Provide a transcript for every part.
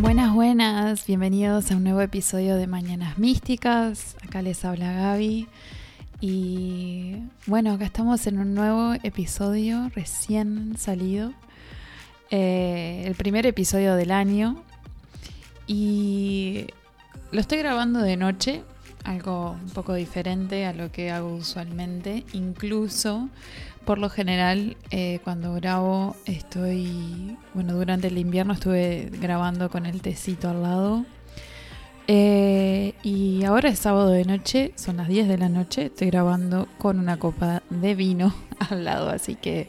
Buenas, buenas, bienvenidos a un nuevo episodio de Mañanas Místicas. Acá les habla Gaby. Y bueno, acá estamos en un nuevo episodio recién salido. Eh, el primer episodio del año. Y lo estoy grabando de noche, algo un poco diferente a lo que hago usualmente. Incluso, por lo general, eh, cuando grabo estoy, bueno, durante el invierno estuve grabando con el tecito al lado. Eh, y ahora es sábado de noche, son las 10 de la noche, estoy grabando con una copa de vino al lado, así que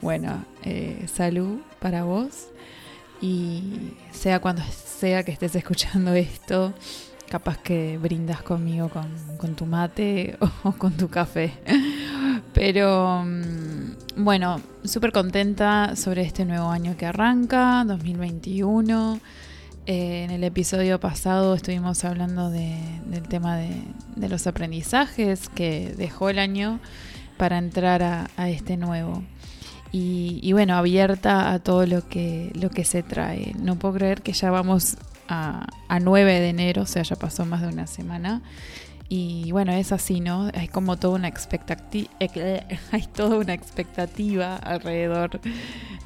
bueno, eh, salud para vos y sea cuando sea que estés escuchando esto, capaz que brindas conmigo con, tu mate o con tu café. Pero mm, bueno, súper contenta sobre este nuevo año que arranca, 2021. Eh, en el episodio pasado estuvimos hablando del tema de, los aprendizajes que dejó el año para entrar a, este nuevo. Y, bueno, abierta a todo lo que, lo que se trae. No puedo creer que ya vamos a, a 9 de enero, o sea, ya pasó más de una semana. Y bueno, es así, ¿no? Hay como toda una expectativa, hay toda una expectativa alrededor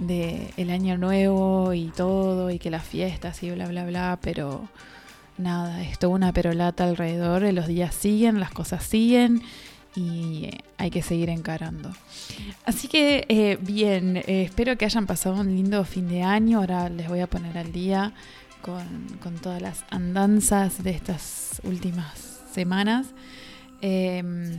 del el año nuevo y todo, y que las fiestas y bla, bla, bla, pero nada, es toda una perolata alrededor, los días siguen, las cosas siguen y hay que seguir encarando. Así que eh, bien, eh, espero que hayan pasado un lindo fin de año, ahora les voy a poner al día con, con todas las andanzas de estas últimas semanas. Em,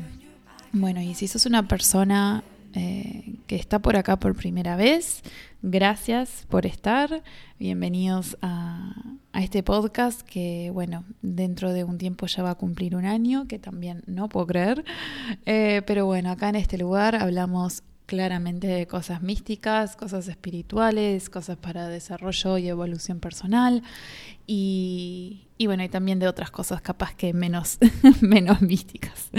bueno, y si sos una persona eh, que está por acá por primera vez, gracias por estar. Bienvenidos a, este podcast que, bueno, dentro de un tiempo ya va a cumplir un año, que también no puedo creer. Eh, pero bueno, acá en este lugar hablamos claramente de cosas místicas, cosas espirituales, cosas para desarrollo y evolución personal y, bueno, y también de otras cosas capaz que menos, menos místicas.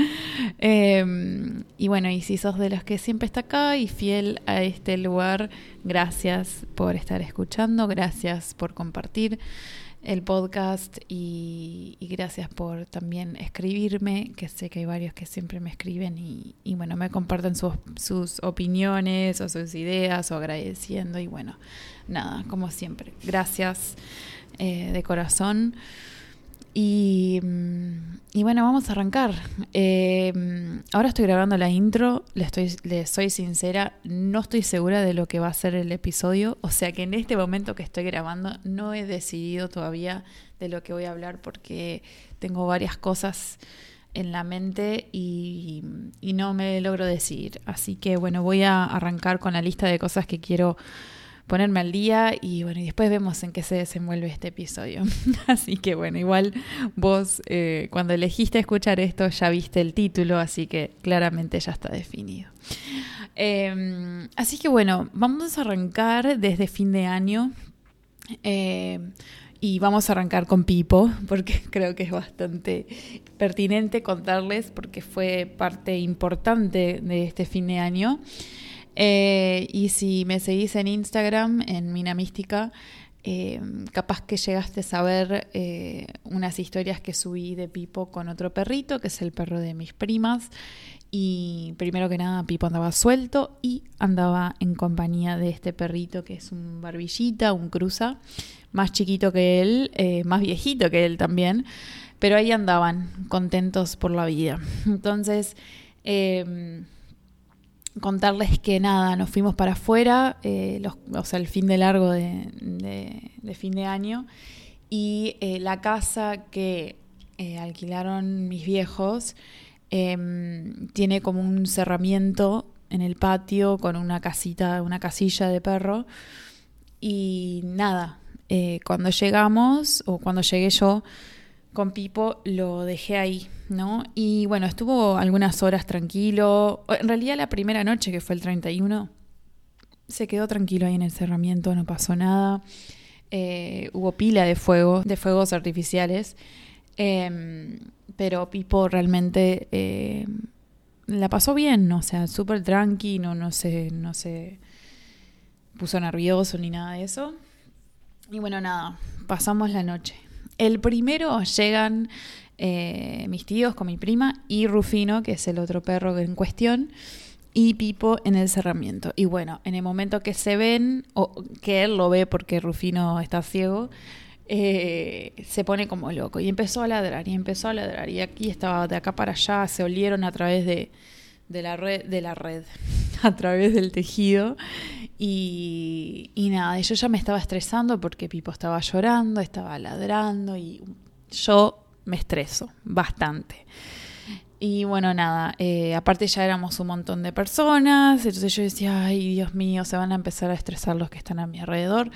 Em, y bueno, y si sos de los que siempre está acá y fiel a este lugar, gracias por estar escuchando, gracias por compartir el podcast y, gracias por también escribirme, que sé que hay varios que siempre me escriben y, bueno, me comparten sus, sus, opiniones o sus ideas o agradeciendo y bueno, nada, como siempre, gracias eh, de corazón. Y, bueno, vamos a arrancar. Eh, ahora estoy grabando la intro, le, estoy, soy sincera, no estoy segura de lo que va a ser el episodio, o sea que en este momento que estoy grabando no he decidido todavía de lo que voy a hablar porque tengo varias cosas en la mente y, y no me logro decidir. Así que bueno, voy a arrancar con la lista de cosas que quiero ponerme al día y bueno, y después vemos en qué se desenvuelve este episodio. así que bueno, igual vos eh, cuando elegiste escuchar esto ya viste el título, así que claramente ya está definido. Em, así que bueno, vamos a arrancar desde fin de año. Em, y vamos a arrancar con Pipo, porque creo que es bastante pertinente contarles, porque fue parte importante de este fin de año. Eh, y si me seguís en Instagram, en Mina Mística, eh, capaz que llegaste a saber eh, unas historias que subí de Pipo con otro perrito, que es el perro de mis primas. Y primero que nada, Pipo andaba suelto y andaba en compañía de este perrito que es un barbillita, un cruza, más chiquito que él, más viejito que él también. Pero ahí andaban, contentos por la vida. Entonces, contarles que nada, nos fuimos para afuera, eh, o sea, el fin de largo de, fin de año, y eh, la casa que eh, alquilaron mis viejos em, tiene como un cerramiento en el patio con una casita, una casilla de perro, y nada, cuando llegamos, o cuando llegué yo, con Pipo lo dejé ahí, ¿no? Y bueno, estuvo algunas horas tranquilo. En realidad la primera noche, que fue el 31, se quedó tranquilo ahí en el cerramiento, no pasó nada. Eh, hubo pila de fuego, de fuegos artificiales. Em, pero Pipo realmente eh, la pasó bien, o sea, súper tranqui, no, no, se, no se puso nervioso ni nada de eso. Y bueno, nada, pasamos la noche. El primero llegan eh, mis tíos con mi prima y Rufino, que es el otro perro en cuestión, y Pipo en el cerramiento. Y bueno, en el momento que se ven, o que él lo ve porque Rufino está ciego, eh, se pone como loco. Y empezó a ladrar y empezó a ladrar. Y aquí estaba de acá para allá, se olieron a través de, de la red, de la red, a través del tejido y, y nada, yo ya me estaba estresando porque Pipo estaba llorando, estaba ladrando y yo me estreso bastante. Y bueno, nada, eh, aparte ya éramos un montón de personas, entonces yo decía, ay Dios mío, se van a empezar a estresar los que están a mi alrededor.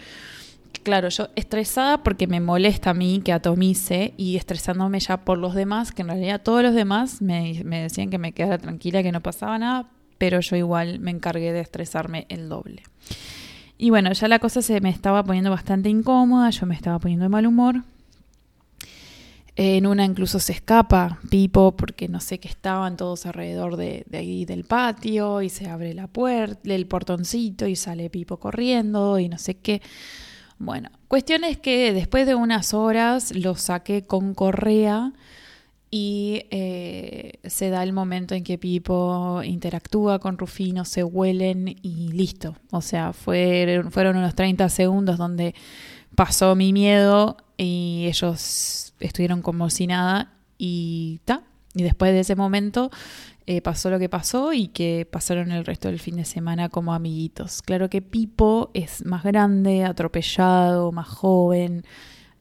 Claro, yo estresada porque me molesta a mí que atomice y estresándome ya por los demás, que en realidad todos los demás me, me decían que me quedara tranquila, que no pasaba nada, pero yo igual me encargué de estresarme el doble. Y bueno, ya la cosa se me estaba poniendo bastante incómoda, yo me estaba poniendo de mal humor. En una incluso se escapa Pipo porque no sé qué estaban todos alrededor de, ahí del patio y se abre la puerta, el portoncito y sale Pipo corriendo y no sé qué. Bueno, cuestión es que después de unas horas lo saqué con correa y eh, se da el momento en que Pipo interactúa con Rufino, se huelen y listo. O sea, fueron, unos 30 segundos donde pasó mi miedo y ellos estuvieron como si nada y ta. Y después de ese momento eh, pasó lo que pasó y que pasaron el resto del fin de semana como amiguitos. Claro que Pipo es más grande, atropellado, más joven,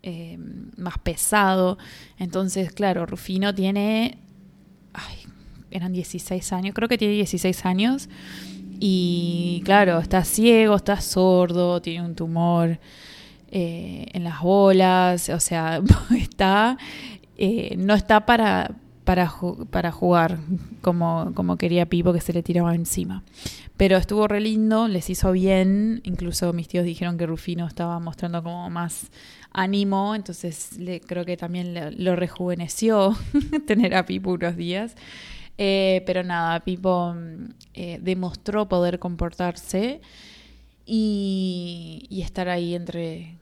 eh, más pesado. Entonces, claro, Rufino tiene, ay, eran 16 años, creo que tiene 16 años. Y claro, está ciego, está sordo, tiene un tumor eh, en las bolas, o sea, está, eh, no está para, para, para jugar como, como quería Pipo que se le tiraba encima. Pero estuvo re lindo, les hizo bien, incluso mis tíos dijeron que Rufino estaba mostrando como más ánimo, entonces le, creo que también lo rejuveneció tener a Pipo unos días. Eh, pero nada, Pipo eh, demostró poder comportarse y, estar ahí entre,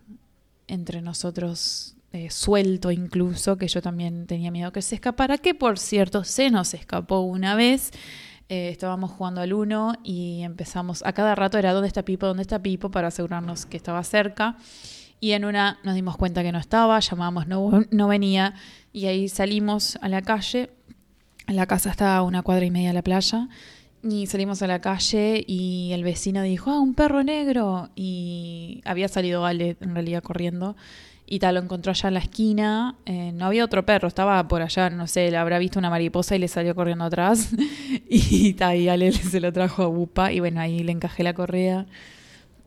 entre nosotros eh, suelto incluso, que yo también tenía miedo que se escapara, que por cierto se nos escapó una vez. Estábamos jugando al uno y empezamos, a cada rato era dónde está Pipo, dónde está Pipo, para asegurarnos que estaba cerca. Y en una nos dimos cuenta que no estaba, llamamos, no, no venía, y ahí salimos a la calle. La casa está a una cuadra y media de la playa. Y salimos a la calle y el vecino dijo, ah, un perro negro. Y había salido Ale en realidad corriendo. Y tal, lo encontró allá en la esquina. Eh, no había otro perro, estaba por allá, no sé, le habrá visto una mariposa y le salió corriendo atrás. y, tal, y Ale se lo trajo a Bupa. Y bueno, ahí le encajé la correa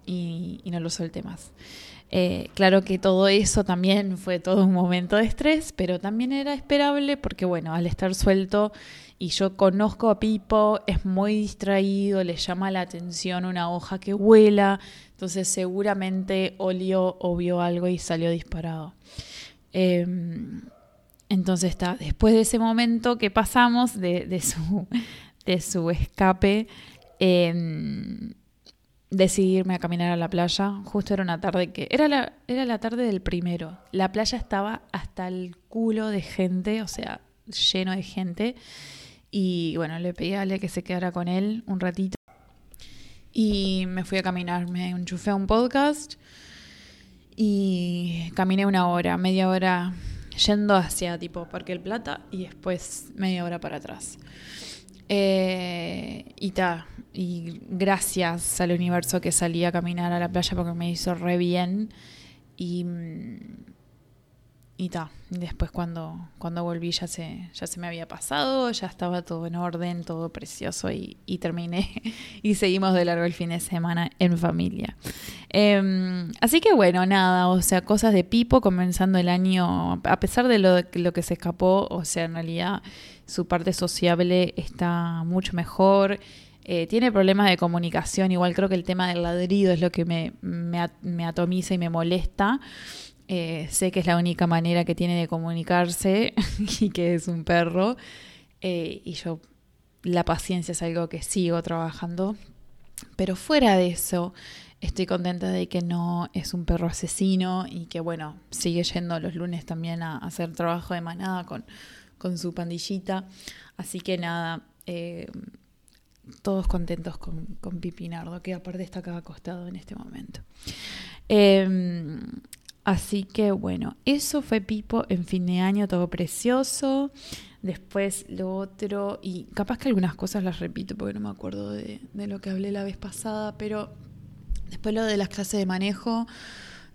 y, no lo solté más. Eh, claro que todo eso también fue todo un momento de estrés, pero también era esperable porque, bueno, al estar suelto y yo conozco a Pipo, es muy distraído, le llama la atención una hoja que vuela, entonces seguramente olió o vio algo y salió disparado. Em, entonces está, después de ese momento que pasamos de, su, de su escape, eh, decidirme a caminar a la playa. Justo era una tarde que. Era la, era la tarde del primero. La playa estaba hasta el culo de gente, o sea, lleno de gente. Y bueno, le pedí a Ale que se quedara con él un ratito. Y me fui a caminar. Me enchufé a un podcast. Y caminé una hora, media hora yendo hacia tipo Parque El Plata y después media hora para atrás. Eh, y ta, y gracias al universo que salí a caminar a la playa porque me hizo re bien. Y, y ta, después cuando, cuando volví ya se, ya se me había pasado, ya estaba todo en orden, todo precioso y, y terminé y seguimos de largo el fin de semana en familia. Em, así que bueno, nada, o sea, cosas de Pipo comenzando el año, a pesar de lo, lo que se escapó, o sea, en realidad su parte sociable está mucho mejor. Eh, tiene problemas de comunicación, igual creo que el tema del ladrido es lo que me, me, atomiza y me molesta. Eh, sé que es la única manera que tiene de comunicarse y que es un perro. Eh, y yo, la paciencia es algo que sigo trabajando. Pero fuera de eso, estoy contenta de que no es un perro asesino y que, bueno, sigue yendo los lunes también a, hacer trabajo de manada con, con su pandillita. Así que nada, eh, todos contentos con, con Pipinardo, que aparte está acá acostado en este momento. Em, así que bueno, eso fue Pipo en fin de año, todo precioso. Después lo otro, y capaz que algunas cosas las repito porque no me acuerdo de, lo que hablé la vez pasada, pero después lo de las clases de manejo,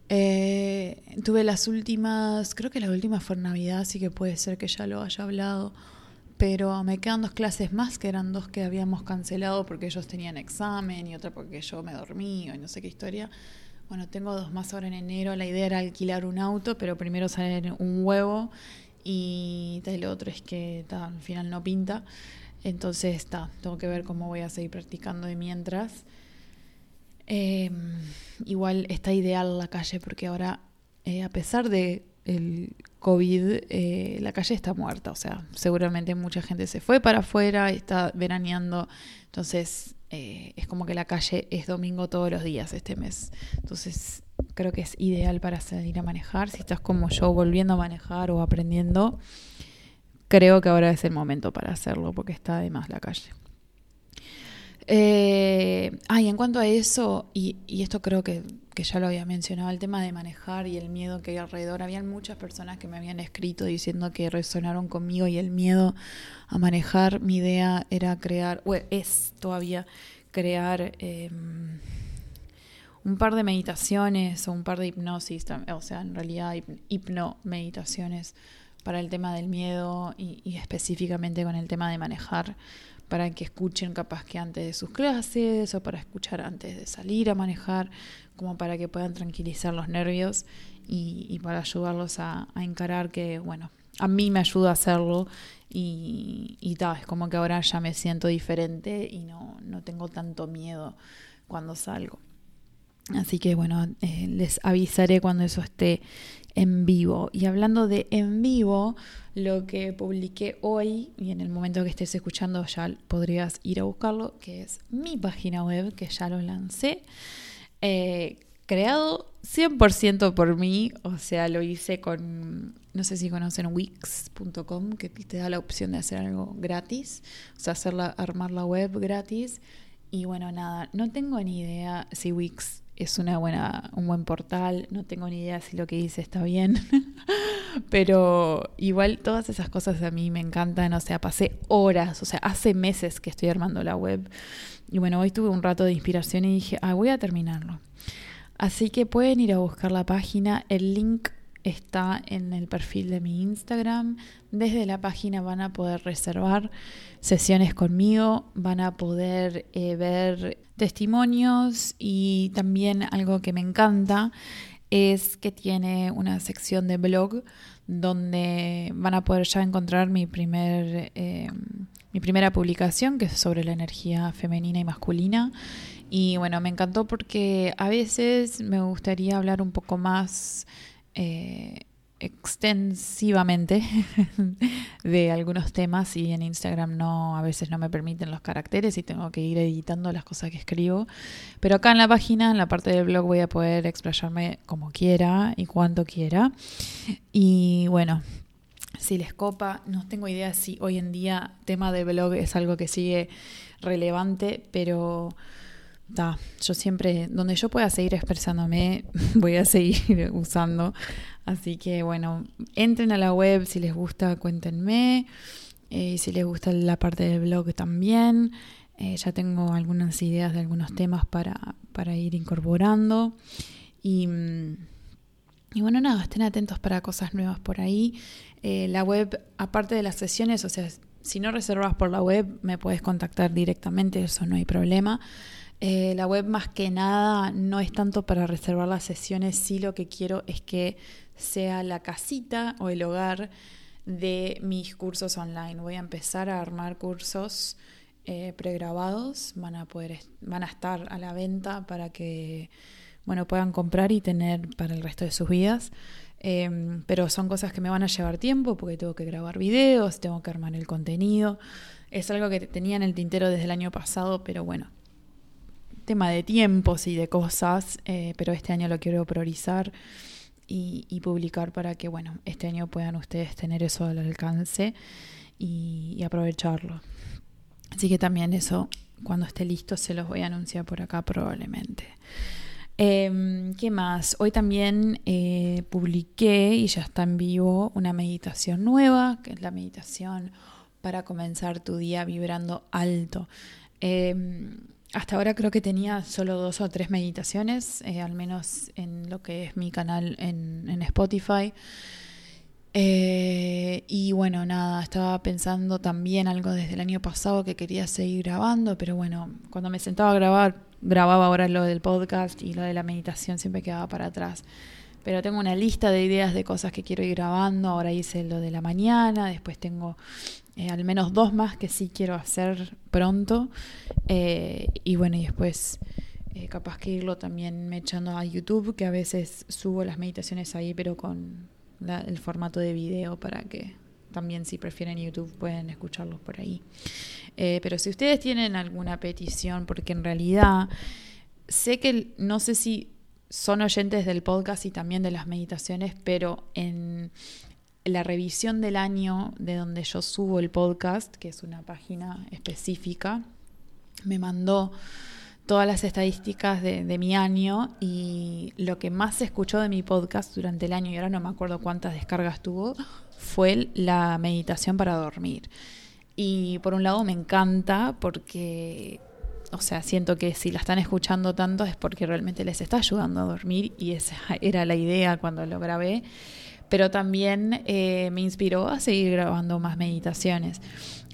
eh, tuve las últimas, creo que la última fue en Navidad, así que puede ser que ya lo haya hablado, pero me quedan dos clases más, que eran dos que habíamos cancelado porque ellos tenían examen y otra porque yo me dormí o no sé qué historia. Bueno, tengo dos más ahora en enero. La idea era alquilar un auto, pero primero sale un huevo y el otro es que al final no pinta. Entonces, está, tengo que ver cómo voy a seguir practicando de mientras. Em, igual está ideal la calle porque ahora, eh, a pesar de el COVID, eh, la calle está muerta. O sea, seguramente mucha gente se fue para afuera está veraneando. Entonces, eh, es como que la calle es domingo todos los días este mes. Entonces, creo que es ideal para salir a manejar. Si estás como yo volviendo a manejar o aprendiendo, creo que ahora es el momento para hacerlo porque está además la calle. Eh, ah, en cuanto a eso, y, esto creo que, que, ya lo había mencionado, el tema de manejar y el miedo que hay alrededor, habían muchas personas que me habían escrito diciendo que resonaron conmigo y el miedo a manejar, mi idea era crear, o es todavía crear... Eh, un par de meditaciones o un par de hipnosis, o sea, en realidad hipno meditaciones para el tema del miedo y, específicamente con el tema de manejar, para que escuchen capaz que antes de sus clases o para escuchar antes de salir a manejar, como para que puedan tranquilizar los nervios y, para ayudarlos a, encarar que, bueno, a mí me ayuda a hacerlo y, y es como que ahora ya me siento diferente y no, no tengo tanto miedo cuando salgo. Así que bueno, eh, les avisaré cuando eso esté en vivo. Y hablando de en vivo, lo que publiqué hoy, y en el momento que estés escuchando ya podrías ir a buscarlo, que es mi página web, que ya lo lancé, eh, creado 100% por mí, o sea, lo hice con, no sé si conocen wix.com, que te da la opción de hacer algo gratis, o sea, hacerla, armar la web gratis. Y bueno, nada, no tengo ni idea si Wix es una buena, un buen portal, no tengo ni idea si lo que dice está bien, pero igual todas esas cosas a mí me encantan, o sea, pasé horas, o sea, hace meses que estoy armando la web y bueno, hoy tuve un rato de inspiración y dije, ah, voy a terminarlo. Así que pueden ir a buscar la página, el link está en el perfil de mi Instagram. Desde la página van a poder reservar sesiones conmigo, van a poder eh, ver testimonios y también algo que me encanta es que tiene una sección de blog donde van a poder ya encontrar mi primer eh, mi primera publicación que es sobre la energía femenina y masculina y bueno me encantó porque a veces me gustaría hablar un poco más eh, extensivamente de algunos temas y en Instagram no a veces no me permiten los caracteres y tengo que ir editando las cosas que escribo. Pero acá en la página en la parte del blog voy a poder explayarme como quiera y cuanto quiera. Y bueno si les copa no tengo idea si hoy en día tema de blog es algo que sigue relevante pero yo siempre, donde yo pueda seguir expresándome, voy a seguir usando. Así que bueno, entren a la web, si les gusta, cuéntenme. Eh, si les gusta la parte del blog también. Eh, ya tengo algunas ideas de algunos temas para, para ir incorporando. Y, y, bueno, nada, estén atentos para cosas nuevas por ahí. Eh, la web, aparte de las sesiones, o sea, si no reservas por la web, me puedes contactar directamente, eso no hay problema. Eh, la web más que nada no es tanto para reservar las sesiones, sí lo que quiero es que sea la casita o el hogar de mis cursos online. Voy a empezar a armar cursos eh, pregrabados, van a poder van a estar a la venta para que bueno puedan comprar y tener para el resto de sus vidas. Em, pero son cosas que me van a llevar tiempo porque tengo que grabar videos, tengo que armar el contenido. Es algo que tenía en el tintero desde el año pasado, pero bueno, tema de tiempos y de cosas, eh, pero este año lo quiero priorizar y, publicar para que, bueno, este año puedan ustedes tener eso al alcance y, aprovecharlo. Así que también eso, cuando esté listo, se los voy a anunciar por acá probablemente. Em, ¿Qué más? Hoy también eh, publiqué y ya está en vivo una meditación nueva, que es la meditación para comenzar tu día vibrando alto. Em, hasta ahora creo que tenía solo dos o tres meditaciones, eh, al menos en lo que es mi canal en, Spotify. Eh, y bueno, nada, estaba pensando también algo desde el año pasado que quería seguir grabando, pero bueno, cuando me sentaba a grabar, grababa ahora lo del podcast y lo de la meditación siempre quedaba para atrás. Pero tengo una lista de ideas de cosas que quiero ir grabando. Ahora hice lo de la mañana, después tengo eh, al menos dos más que sí quiero hacer pronto. Eh, y bueno, y después eh, capaz que irlo también me echando a YouTube, que a veces subo las meditaciones ahí, pero con el formato de video para que también si prefieren YouTube pueden escucharlos por ahí. pero si ustedes tienen alguna petición, porque en realidad sé que no sé si son oyentes del podcast y también de las meditaciones, pero en la revisión del año de donde yo subo el podcast, que es una página específica, me mandó todas las estadísticas de, mi año y lo que más se escuchó de mi podcast durante el año, y ahora no me acuerdo cuántas descargas tuvo, fue la meditación para dormir. Y por un lado me encanta porque, o sea, siento que si la están escuchando tanto es porque realmente les está ayudando a dormir y esa era la idea cuando lo grabé pero también eh, me inspiró a seguir grabando más meditaciones.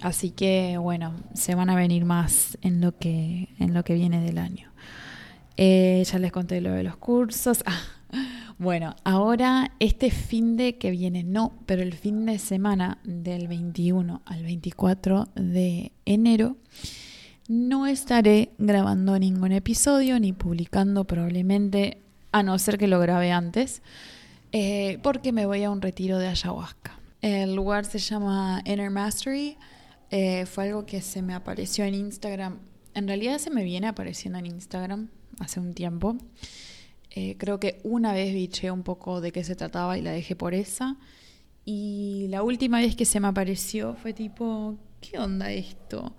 Así que bueno, se van a venir más en lo que, en lo que viene del año. Eh, ya les conté lo de los cursos. Ah, bueno, ahora este fin de que viene, no, pero el fin de semana del 21 al 24 de enero, no estaré grabando ningún episodio ni publicando probablemente, a no ser que lo grabe antes. Eh, porque me voy a un retiro de ayahuasca. El lugar se llama Inner Mastery. Eh, fue algo que se me apareció en Instagram. En realidad se me viene apareciendo en Instagram hace un tiempo. Eh, creo que una vez biché un poco de qué se trataba y la dejé por esa. Y la última vez que se me apareció fue tipo, ¿qué onda esto?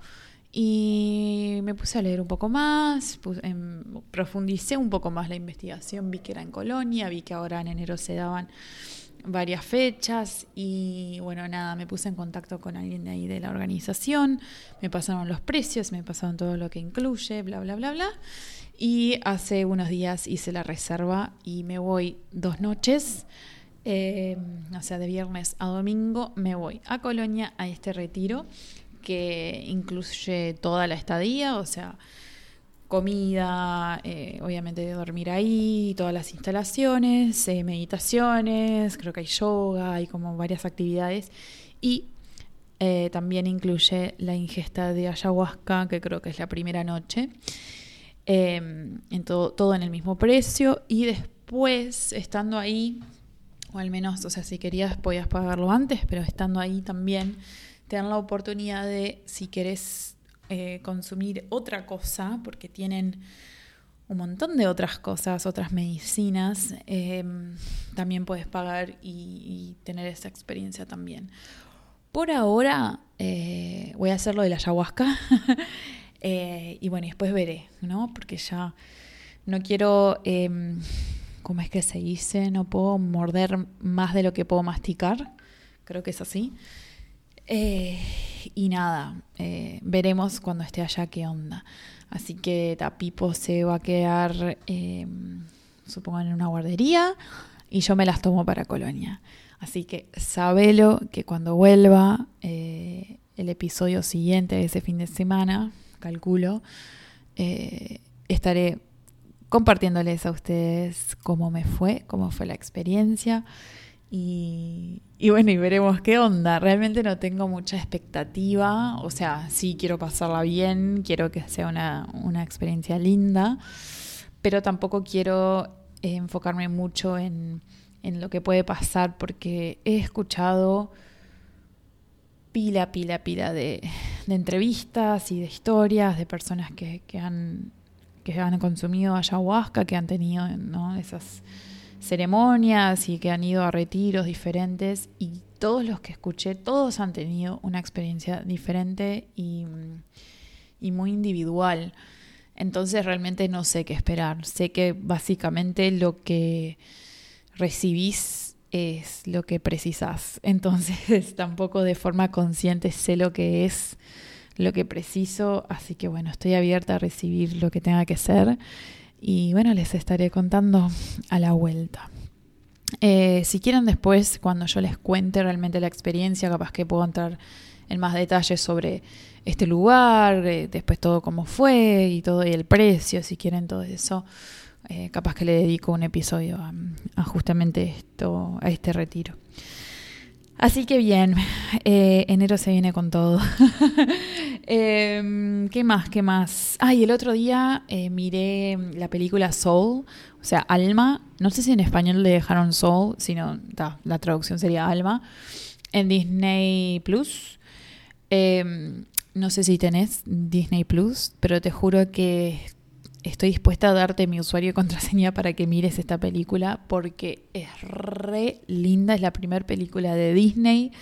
Y me puse a leer un poco más, em, profundicé un poco más la investigación, vi que era en Colonia, vi que ahora en enero se daban varias fechas y bueno, nada, me puse en contacto con alguien de ahí de la organización, me pasaron los precios, me pasaron todo lo que incluye, bla, bla, bla, bla. Y hace unos días hice la reserva y me voy dos noches, em, o sea, de viernes a domingo, me voy a Colonia a este retiro que incluye toda la estadía, o sea, comida, eh, obviamente dormir ahí, todas las instalaciones, eh, meditaciones, creo que hay yoga, hay como varias actividades. Y eh, también incluye la ingesta de ayahuasca, que creo que es la primera noche, em, en todo, todo en el mismo precio. Y después estando ahí, o al menos, o sea, si querías podías pagarlo antes, pero estando ahí también te dan la oportunidad de, si querés eh, consumir otra cosa, porque tienen un montón de otras cosas, otras medicinas, em, también puedes pagar y, tener esa experiencia también. Por ahora eh, voy a hacer lo de la ayahuasca eh, y bueno, después veré, ¿no? Porque ya no quiero, em, ¿cómo es que se dice? No puedo morder más de lo que puedo masticar, creo que es así. Eh, y nada, eh, veremos cuando esté allá qué onda. Así que Tapipo se va a quedar, eh, supongo, en una guardería y yo me las tomo para Colonia. Así que sabelo que cuando vuelva el episodio siguiente de ese fin de semana, calculo, estaré compartiéndoles a ustedes cómo me fue, cómo fue la experiencia. Y, bueno, y veremos qué onda. Realmente no tengo mucha expectativa. O sea, sí quiero pasarla bien, quiero que sea una, experiencia linda, pero tampoco quiero eh, enfocarme mucho en, lo que puede pasar porque he escuchado pila, pila, pila de, entrevistas y de historias de personas que, han que han consumido ayahuasca, que han tenido ¿no? esas ceremonias y que han ido a retiros diferentes y todos los que escuché, todos han tenido una experiencia diferente y, muy individual. Entonces realmente no sé qué esperar. Sé que básicamente lo que recibís es lo que precisas. Entonces tampoco de forma consciente sé lo que es lo que preciso. Así que bueno, estoy abierta a recibir lo que tenga que ser. Y bueno, les estaré contando a la vuelta. Eh, si quieren después, cuando yo les cuente realmente la experiencia, capaz que puedo entrar en más detalles sobre este lugar, eh, después todo cómo fue y todo y el precio, si quieren todo eso. Eh, capaz que le dedico un episodio a, justamente esto, a este retiro. Así que bien, eh, enero se viene con todo. Em, ¿Qué más? ¿Qué más? Ah, el otro día miré la película Soul, o sea, Alma. No sé si en español le dejaron Soul, sino la traducción sería Alma, en Disney Plus. Em, no sé si tenés Disney Plus, pero te juro que estoy dispuesta a darte mi usuario y contraseña para que mires esta película porque es re linda. Es la primera película de Disney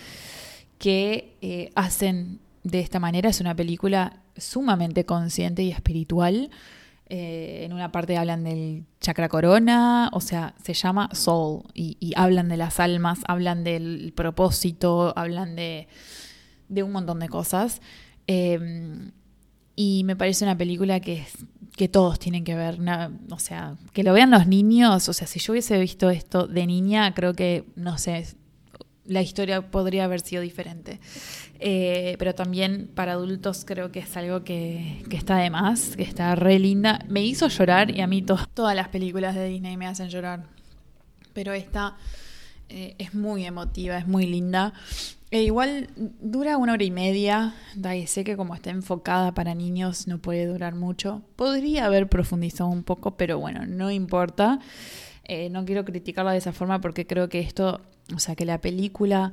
que eh, hacen de esta manera. Es una película sumamente consciente y espiritual. Eh, en una parte hablan del chakra corona, o sea, se llama Soul y, hablan de las almas, hablan del propósito, hablan de, de un montón de cosas. Em, y me parece una película que, que todos tienen que ver, o sea, que lo vean los niños, o sea, si yo hubiese visto esto de niña, creo que, no sé, la historia podría haber sido diferente. Eh, pero también para adultos creo que es algo que, que, está de más, que está re linda. Me hizo llorar y a mí todas las películas de Disney me hacen llorar. Pero esta eh, es muy emotiva, es muy linda. E igual dura una hora y media, y sé que como está enfocada para niños no puede durar mucho. Podría haber profundizado un poco, pero bueno, no importa. Eh, no quiero criticarla de esa forma porque creo que esto, o sea, que la película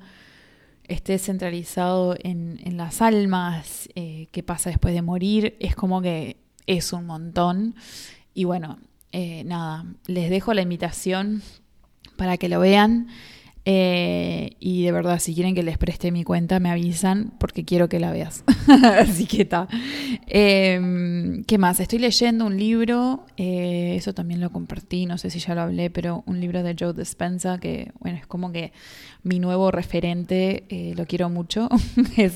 esté centralizado en, en las almas, eh, qué pasa después de morir, es como que es un montón. Y bueno, eh, nada, les dejo la invitación para que lo vean. Eh, y de verdad, si quieren que les preste mi cuenta, me avisan porque quiero que la veas. Así que está. Em, ¿Qué más? Estoy leyendo un libro, eh, eso también lo compartí, no sé si ya lo hablé, pero un libro de Joe Dispenza que, bueno, es como que mi nuevo referente, eh, lo quiero mucho. es,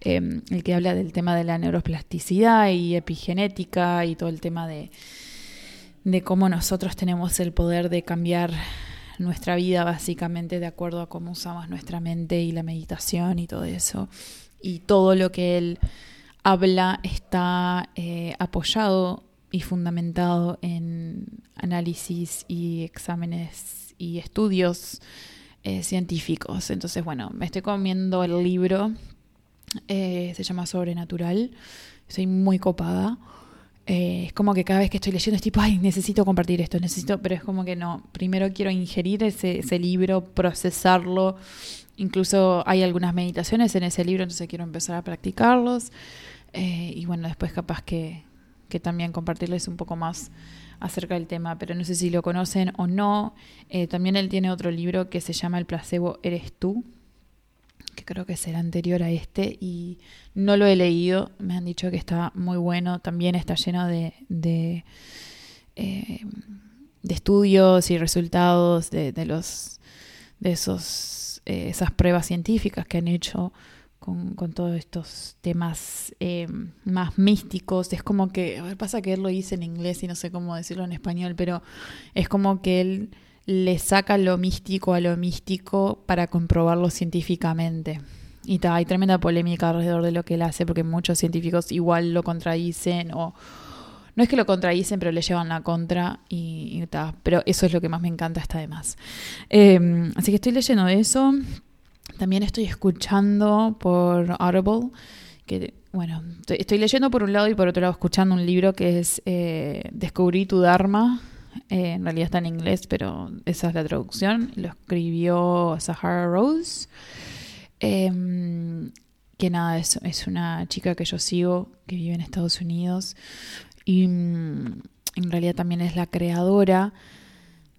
em, el que habla del tema de la neuroplasticidad y epigenética y todo el tema de, de cómo nosotros tenemos el poder de cambiar nuestra vida básicamente de acuerdo a cómo usamos nuestra mente y la meditación y todo eso. Y todo lo que él habla está eh, apoyado y fundamentado en análisis y exámenes y estudios eh, científicos. Entonces, bueno, me estoy comiendo el libro, eh, se llama Sobrenatural, estoy muy copada. Eh, es como que cada vez que estoy leyendo es tipo, ay, necesito compartir esto, necesito, pero es como que no, primero quiero ingerir ese, ese libro, procesarlo, incluso hay algunas meditaciones en ese libro, entonces quiero empezar a practicarlos. Eh, y bueno, después capaz que, que, también compartirles un poco más acerca del tema, pero no sé si lo conocen o no. Eh, también él tiene otro libro que se llama El placebo eres tú, que creo que será anterior a este y no lo he leído, me han dicho que está muy bueno, también está lleno de, de, eh, estudios y resultados de, los de esos eh, esas pruebas científicas que han hecho con, todos estos temas eh, más místicos. Es como que, a ver, pasa que él lo dice en inglés y no sé cómo decirlo en español, pero es como que él le saca lo místico a lo místico para comprobarlo científicamente. Y hay tremenda polémica alrededor de lo que él hace porque muchos científicos igual lo contradicen o no es que lo contradicen, pero le llevan la contra y, Pero eso es lo que más me encanta, está de más. Em, así que estoy leyendo eso. También estoy escuchando por Audible, que bueno, estoy leyendo por un lado y por otro lado escuchando un libro que es eh, Descubrí tu Dharma eh, en realidad está en inglés, pero esa es la traducción. Lo escribió Sahara Rose. Em, que nada, es, es una chica que yo sigo, que vive en Estados Unidos. y mm, en realidad también es la creadora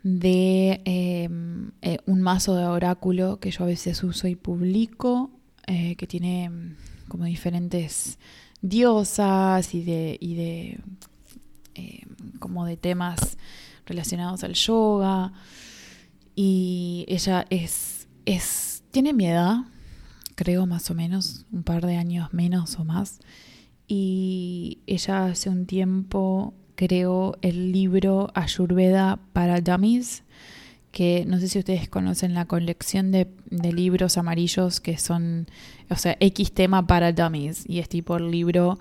de em, eh, un mazo de oráculo que yo a veces uso y publico, eh, que tiene como diferentes diosas y y de em, como de temas relacionados al yoga. Y ella es, es, tiene mi edad, creo más o menos, un par de años menos o más. Y ella hace un tiempo creó el libro Ayurveda para Dummies, que no sé si ustedes conocen la colección de, libros amarillos que son, o sea, X tema para Dummies. Y es tipo el libro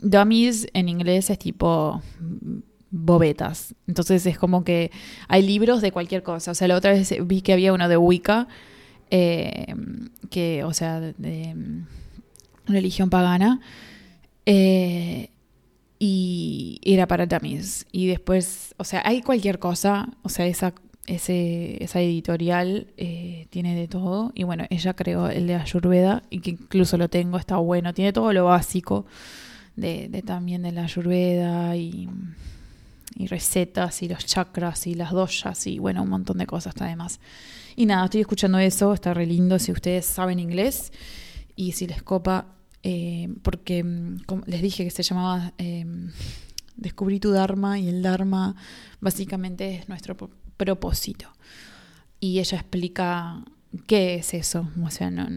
Dummies en inglés es tipo bobetas. Entonces es como que hay libros de cualquier cosa. O sea, la otra vez vi que había uno de Wicca, eh, que, o sea, de, religión pagana. Eh, y era para dummies. Y después, o sea, hay cualquier cosa, o sea, esa, ese, esa editorial eh, tiene de todo. Y bueno, ella creó el de Ayurveda y que incluso lo tengo, está bueno, tiene todo lo básico de, también de la Ayurveda y, recetas y los chakras y las doshas y bueno, un montón de cosas además. Y nada, estoy escuchando eso, está re lindo si ustedes saben inglés y si les copa eh, porque mm, les dije que se llamaba eh, Descubrí tu Dharma y el Dharma básicamente es nuestro propósito. Y ella explica qué es eso. O sea, no,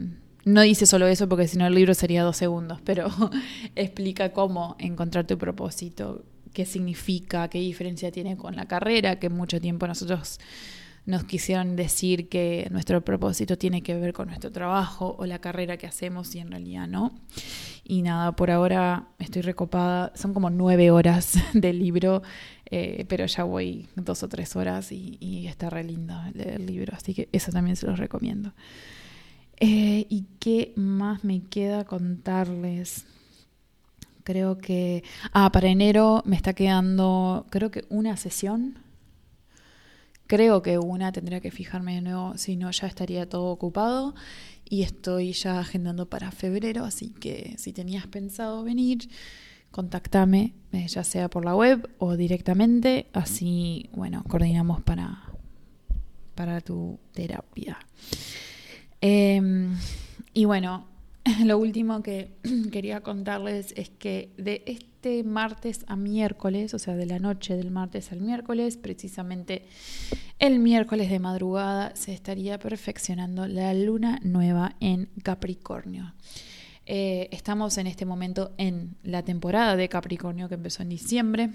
no dice solo eso porque si no el libro sería dos segundos, pero explica cómo encontrar tu propósito, qué significa, qué diferencia tiene con la carrera, que mucho tiempo nosotros nos quisieron decir que nuestro propósito tiene que ver con nuestro trabajo o la carrera que hacemos y en realidad no. Y nada, por ahora estoy recopada, son como nueve horas del libro, eh, pero ya voy dos o tres horas y, está re lindo leer el libro, así que eso también se los recomiendo. Eh, ¿Y qué más me queda contarles? Creo que... Ah, para enero me está quedando, creo que una sesión Creo que una tendría que fijarme de nuevo, si no ya estaría todo ocupado y estoy ya agendando para febrero, así que si tenías pensado venir, contactame, eh, ya sea por la web o directamente, así, bueno, coordinamos para, para tu terapia. Em, y bueno, lo último que quería contarles es que de este martes a miércoles, o sea, de la noche del martes al miércoles, precisamente el miércoles de madrugada, se estaría perfeccionando la luna nueva en Capricornio. Eh, estamos en este momento en la temporada de Capricornio que empezó en diciembre.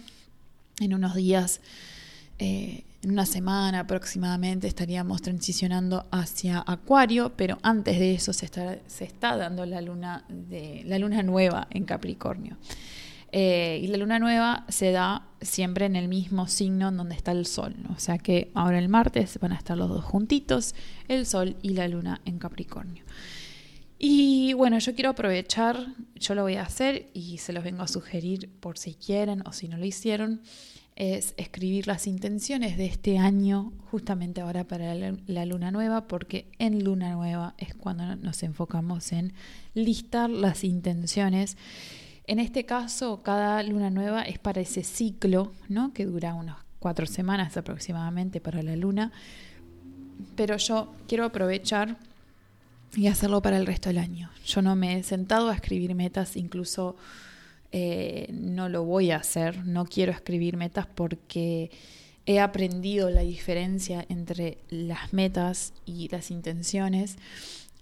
En unos días eh, en una semana aproximadamente estaríamos transicionando hacia Acuario, pero antes de eso se está, se está dando la luna, de, la luna nueva en Capricornio. Eh, y la luna nueva se da siempre en el mismo signo en donde está el sol. O sea que ahora el martes van a estar los dos juntitos, el sol y la luna en Capricornio. Y bueno, yo quiero aprovechar, yo lo voy a hacer y se los vengo a sugerir por si quieren o si no lo hicieron es escribir las intenciones de este año, justamente ahora para la, luna nueva, porque en luna nueva es cuando nos enfocamos en listar las intenciones. En este caso, cada luna nueva es para ese ciclo, ¿no? que dura unas cuatro semanas aproximadamente para la luna, pero yo quiero aprovechar y hacerlo para el resto del año. Yo no me he sentado a escribir metas, incluso eh, no lo voy a hacer, no quiero escribir metas porque he aprendido la diferencia entre las metas y las intenciones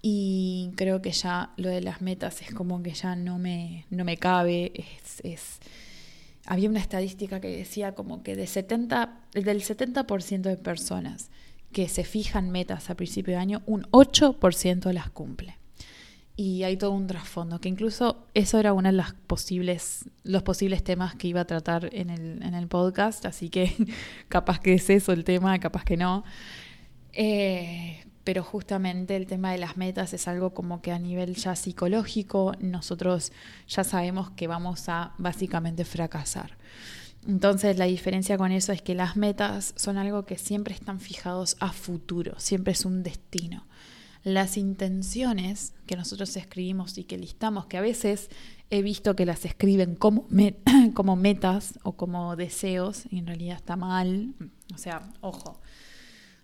y creo que ya lo de las metas es como que ya no me, no me cabe, es, había una estadística que decía como que de 70, del 70% de personas que se fijan metas a principio de año, un 8% las cumple y hay todo un trasfondo, que incluso eso era uno de las posibles, los posibles temas que iba a tratar en el, en el podcast, así que capaz que es eso el tema, capaz que no. Eh, pero justamente el tema de las metas es algo como que a nivel ya psicológico nosotros ya sabemos que vamos a básicamente fracasar. Entonces la diferencia con eso es que las metas son algo que siempre están fijados a futuro, siempre es un destino las intenciones que nosotros escribimos y que listamos, que a veces he visto que las escriben como, como metas o como deseos y en realidad está mal. O sea, ojo,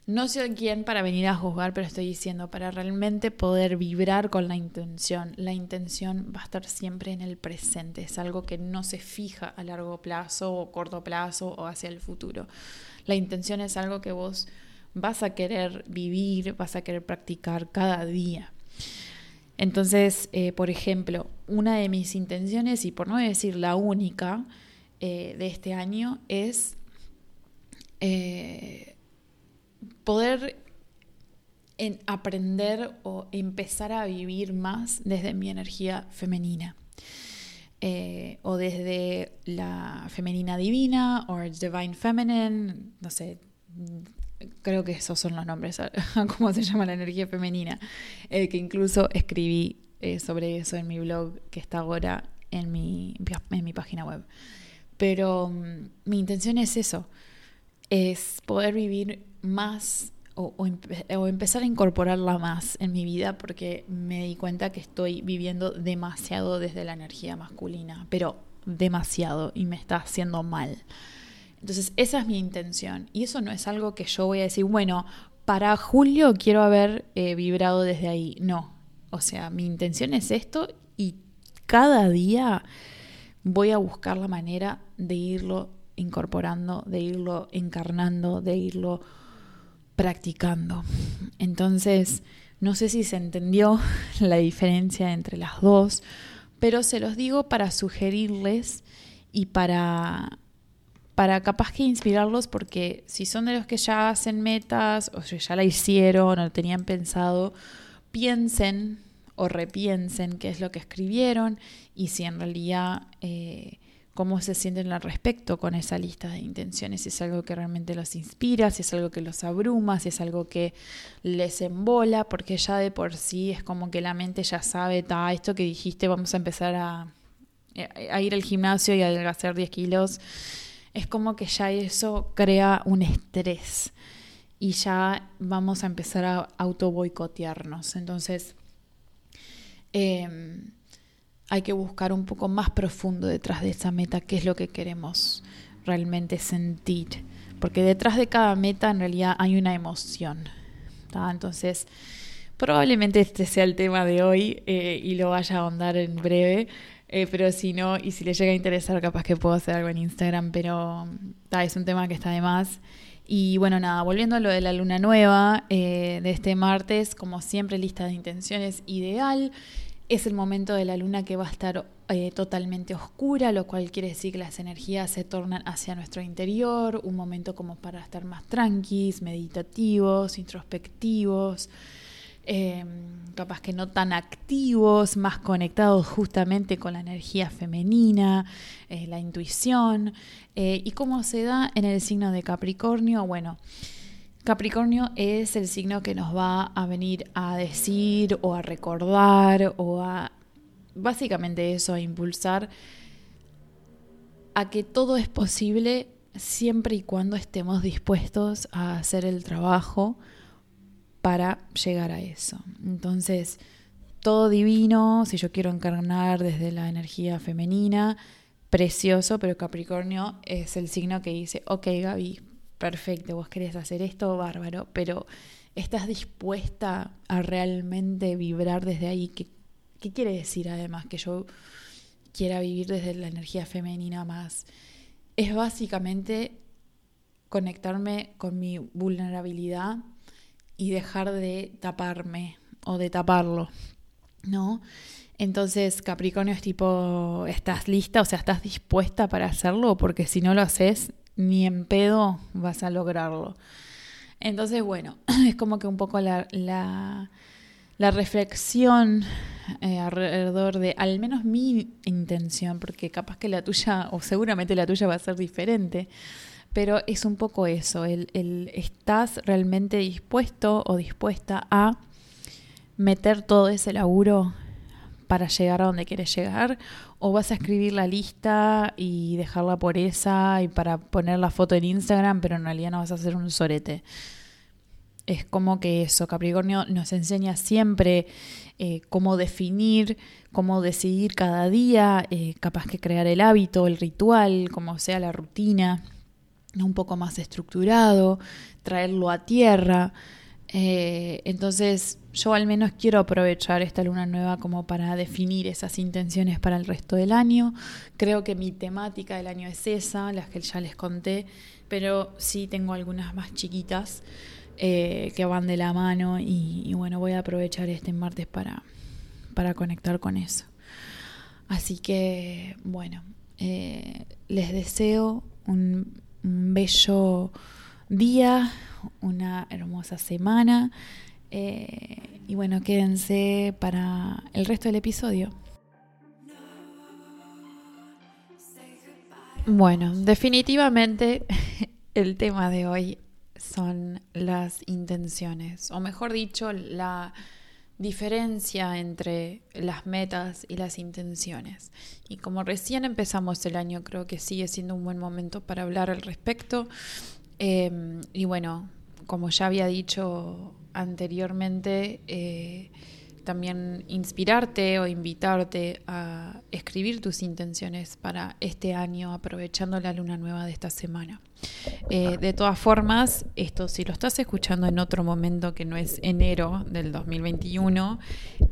no soy quien para venir a juzgar, pero estoy diciendo, para realmente poder vibrar con la intención, la intención va a estar siempre en el presente, es algo que no se fija a largo plazo o corto plazo o hacia el futuro. La intención es algo que vos vas a querer vivir, vas a querer practicar cada día. Entonces, eh, por ejemplo, una de mis intenciones, y por no decir la única eh, de este año, es eh, poder aprender o empezar a vivir más desde mi energía femenina. o desde la femenina divina o divine feminine, no sé, creo que esos son los nombres, cómo se llama la energía femenina, eh, que incluso escribí eh, sobre eso en mi blog que está ahora en mi, en mi página web. Pero mm, mi intención es eso, es poder vivir más o, o, empezar a incorporarla más en mi vida porque me di cuenta que estoy viviendo demasiado desde la energía masculina, pero demasiado y me está haciendo mal. Entonces, esa es mi intención. Y eso no es algo que yo voy a decir, bueno, para julio quiero haber eh, vibrado desde ahí. No. O sea, mi intención es esto y cada día voy a buscar la manera de irlo incorporando, de irlo encarnando, de irlo practicando. Entonces, no sé si se entendió la diferencia entre las dos, pero se los digo para sugerirles y para para capaz que inspirarlos porque si son de los que ya hacen metas o si ya la hicieron o tenían pensado, piensen o repiensen qué es lo que escribieron y si en realidad eh, cómo se sienten al respecto con esa lista de intenciones, si es algo que realmente los inspira, si es algo que los abruma, si es algo que les embola, porque ya de por sí es como que la mente ya sabe, ta, esto que dijiste, vamos a empezar a, a ir al gimnasio y a adelgazar 10 kilos es como que ya eso crea un estrés y ya vamos a empezar a auto boicotearnos. Entonces, em, hay que buscar un poco más profundo detrás de esa meta, qué es lo que queremos realmente sentir. Porque detrás de cada meta en realidad hay una emoción. Entonces, probablemente este sea el tema de hoy eh, y lo vaya a ahondar en breve. Eh, pero si no, y si le llega a interesar, capaz que puedo hacer algo en Instagram, pero es un tema que está de más. Y bueno, nada, volviendo a lo de la luna nueva eh, de este martes, como siempre, lista de intenciones ideal. Es el momento de la luna que va a estar eh, totalmente oscura, lo cual quiere decir que las energías se tornan hacia nuestro interior, un momento como para estar más tranquilos, meditativos, introspectivos. Em, capaz que no tan activos, más conectados justamente con la energía femenina, eh, la intuición. Eh, ¿Y cómo se da en el signo de Capricornio? Bueno, Capricornio es el signo que nos va a venir a decir o a recordar o a básicamente eso, a impulsar a que todo es posible siempre y cuando estemos dispuestos a hacer el trabajo para llegar a eso. Entonces, todo divino, si yo quiero encarnar desde la energía femenina, precioso, pero Capricornio es el signo que dice, ok Gaby, perfecto, vos querés hacer esto, bárbaro, pero ¿estás dispuesta a realmente vibrar desde ahí? ¿Qué, qué quiere decir además que yo quiera vivir desde la energía femenina más? Es básicamente conectarme con mi vulnerabilidad y dejar de taparme o de taparlo, ¿no? Entonces Capricornio es tipo, ¿estás lista? O sea, ¿estás dispuesta para hacerlo? Porque si no lo haces, ni en pedo vas a lograrlo. Entonces, bueno, es como que un poco la, la, reflexión eh, alrededor de al menos mi intención, porque capaz que la tuya, o seguramente la tuya va a ser diferente, pero es un poco eso, el, el, estás realmente dispuesto o dispuesta a meter todo ese laburo para llegar a donde quieres llegar o vas a escribir la lista y dejarla por esa y para poner la foto en Instagram, pero en realidad no vas a hacer un sorete. es como que eso, Capricornio nos enseña siempre eh, cómo definir, cómo decidir cada día, eh, capaz que crear el hábito, el ritual, como sea la rutina, un poco más estructurado, traerlo a tierra. Eh, entonces yo al menos quiero aprovechar esta luna nueva como para definir esas intenciones para el resto del año. Creo que mi temática del año es esa, las que ya les conté, pero sí tengo algunas más chiquitas eh, que van de la mano y, bueno, voy a aprovechar este martes para, para conectar con eso. Así que bueno, eh, les deseo un bello día, una hermosa semana. Eh, y bueno, quédense para el resto del episodio. Bueno, definitivamente el tema de hoy son las intenciones, o mejor dicho, la diferencia entre las metas y las intenciones. Y como recién empezamos el año, creo que sigue siendo un buen momento para hablar al respecto. Em, y bueno, como ya había dicho anteriormente, eh, también inspirarte o invitarte a escribir tus intenciones para este año, aprovechando la luna nueva de esta semana. Eh, de todas formas, esto si lo estás escuchando en otro momento que no es enero del 2021,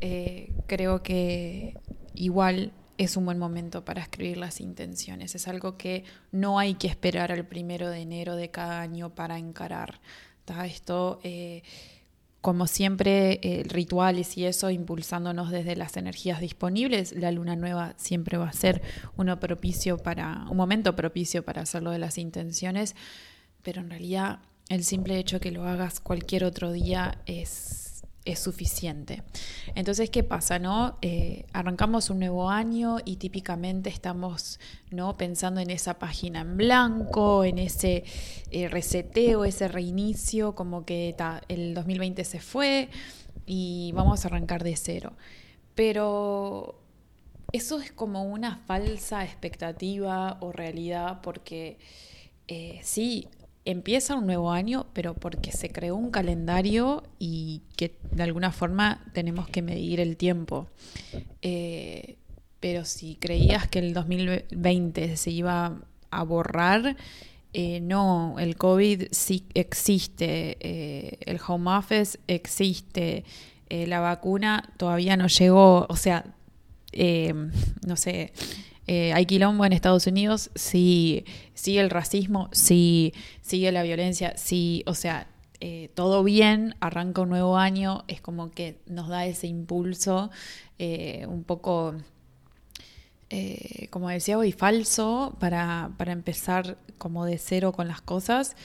eh, creo que igual es un buen momento para escribir las intenciones. Es algo que no hay que esperar al primero de enero de cada año para encarar. Esto, eh, como siempre, rituales y eso, impulsándonos desde las energías disponibles. La luna nueva siempre va a ser uno propicio para, un momento propicio para hacerlo de las intenciones, pero en realidad el simple hecho que lo hagas cualquier otro día es es suficiente. Entonces, ¿qué pasa? No? Eh, arrancamos un nuevo año y típicamente estamos ¿no? pensando en esa página en blanco, en ese eh, reseteo, ese reinicio, como que el 2020 se fue y vamos a arrancar de cero. Pero eso es como una falsa expectativa o realidad porque eh, sí, empieza un nuevo año, pero porque se creó un calendario y que de alguna forma tenemos que medir el tiempo. Eh, pero si creías que el 2020 se iba a borrar, eh, no, el COVID sí existe, eh, el home office existe, la vacuna todavía no llegó, o sea, no sé eh, hay quilombo en Estados Unidos, sí, sigue el racismo, sí, sigue la violencia, sí, o sea, eh, todo bien, arranca un nuevo año, es como que nos da ese impulso eh, un poco, como decía hoy, falso para, para empezar como de cero con las cosas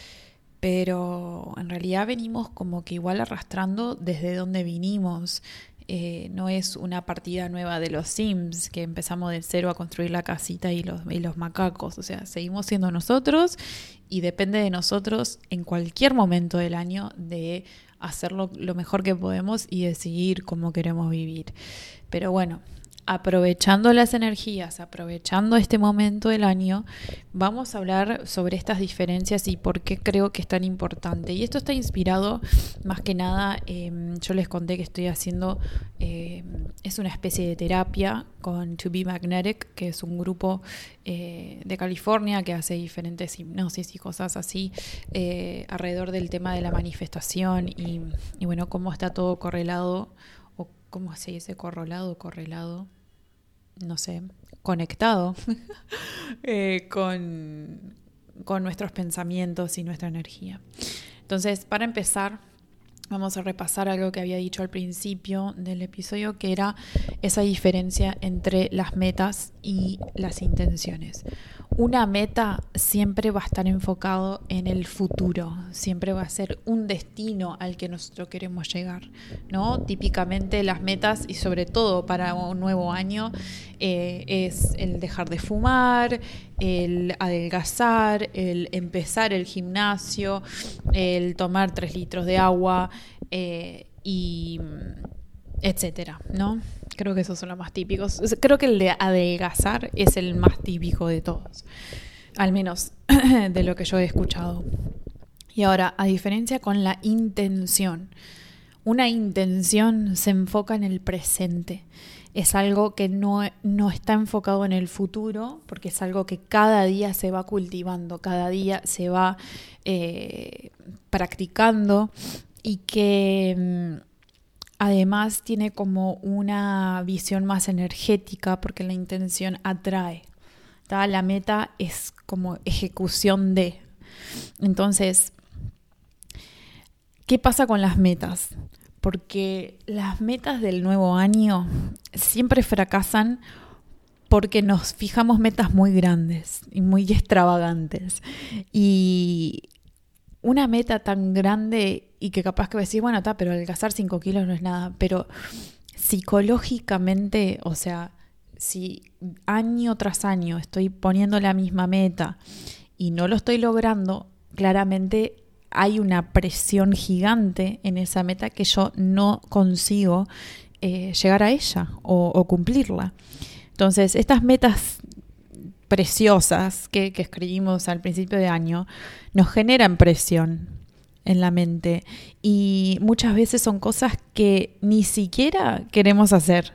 pero en realidad venimos como que igual arrastrando desde donde vinimos. Eh, no es una partida nueva de los Sims, que empezamos de cero a construir la casita y los, y los macacos. O sea, seguimos siendo nosotros y depende de nosotros en cualquier momento del año de hacerlo lo mejor que podemos y decidir cómo queremos vivir. Pero bueno, aprovechando las energías, aprovechando este momento del año, vamos a hablar sobre estas diferencias y por qué creo que es tan importante. Y esto está inspirado más que nada, em, yo les conté que estoy haciendo, em, es una especie de terapia con To Be Magnetic, que es un grupo eh, de California que hace diferentes hipnosis y cosas así eh, alrededor del tema de la manifestación y, bueno, cómo está todo correlado cómo se dice correlado, correlado no sé, conectado eh, con, con nuestros pensamientos y nuestra energía. Entonces, para empezar, vamos a repasar algo que había dicho al principio del episodio, que era esa diferencia entre las metas y las intenciones una meta siempre va a estar enfocado en el futuro, siempre va a ser un destino al que nosotros queremos llegar, ¿no? Típicamente las metas y sobre todo para un nuevo año eh, es el dejar de fumar, el adelgazar, el empezar el gimnasio, el tomar tres litros de agua eh, y etcétera, ¿no? Creo que esos son los más típicos. Creo que el de adelgazar es el más típico de todos, al menos de lo que yo he escuchado. Y ahora, a diferencia con la intención, una intención se enfoca en el presente. Es algo que no, no, está enfocado en el futuro, porque es algo que cada día se va cultivando, cada día se va eh, practicando y que mm, además tiene como una visión más energética, porque la intención atrae. La meta es como ejecución de. Entonces, ¿Qué pasa con las metas? Porque las metas del nuevo año siempre fracasan porque nos fijamos metas muy grandes y muy extravagantes. Y una meta tan grande y que capaz que decir, bueno, está, pero adelgazar 5 kilos no es nada, pero psicológicamente, o sea, si año tras año estoy poniendo la misma meta y no lo estoy logrando, claramente hay una presión gigante en esa meta que yo no consigo eh, llegar a ella o, cumplirla. Entonces, estas metas preciosas que, escribimos al principio de año nos generan presión en la mente y muchas veces son cosas que ni siquiera queremos hacer.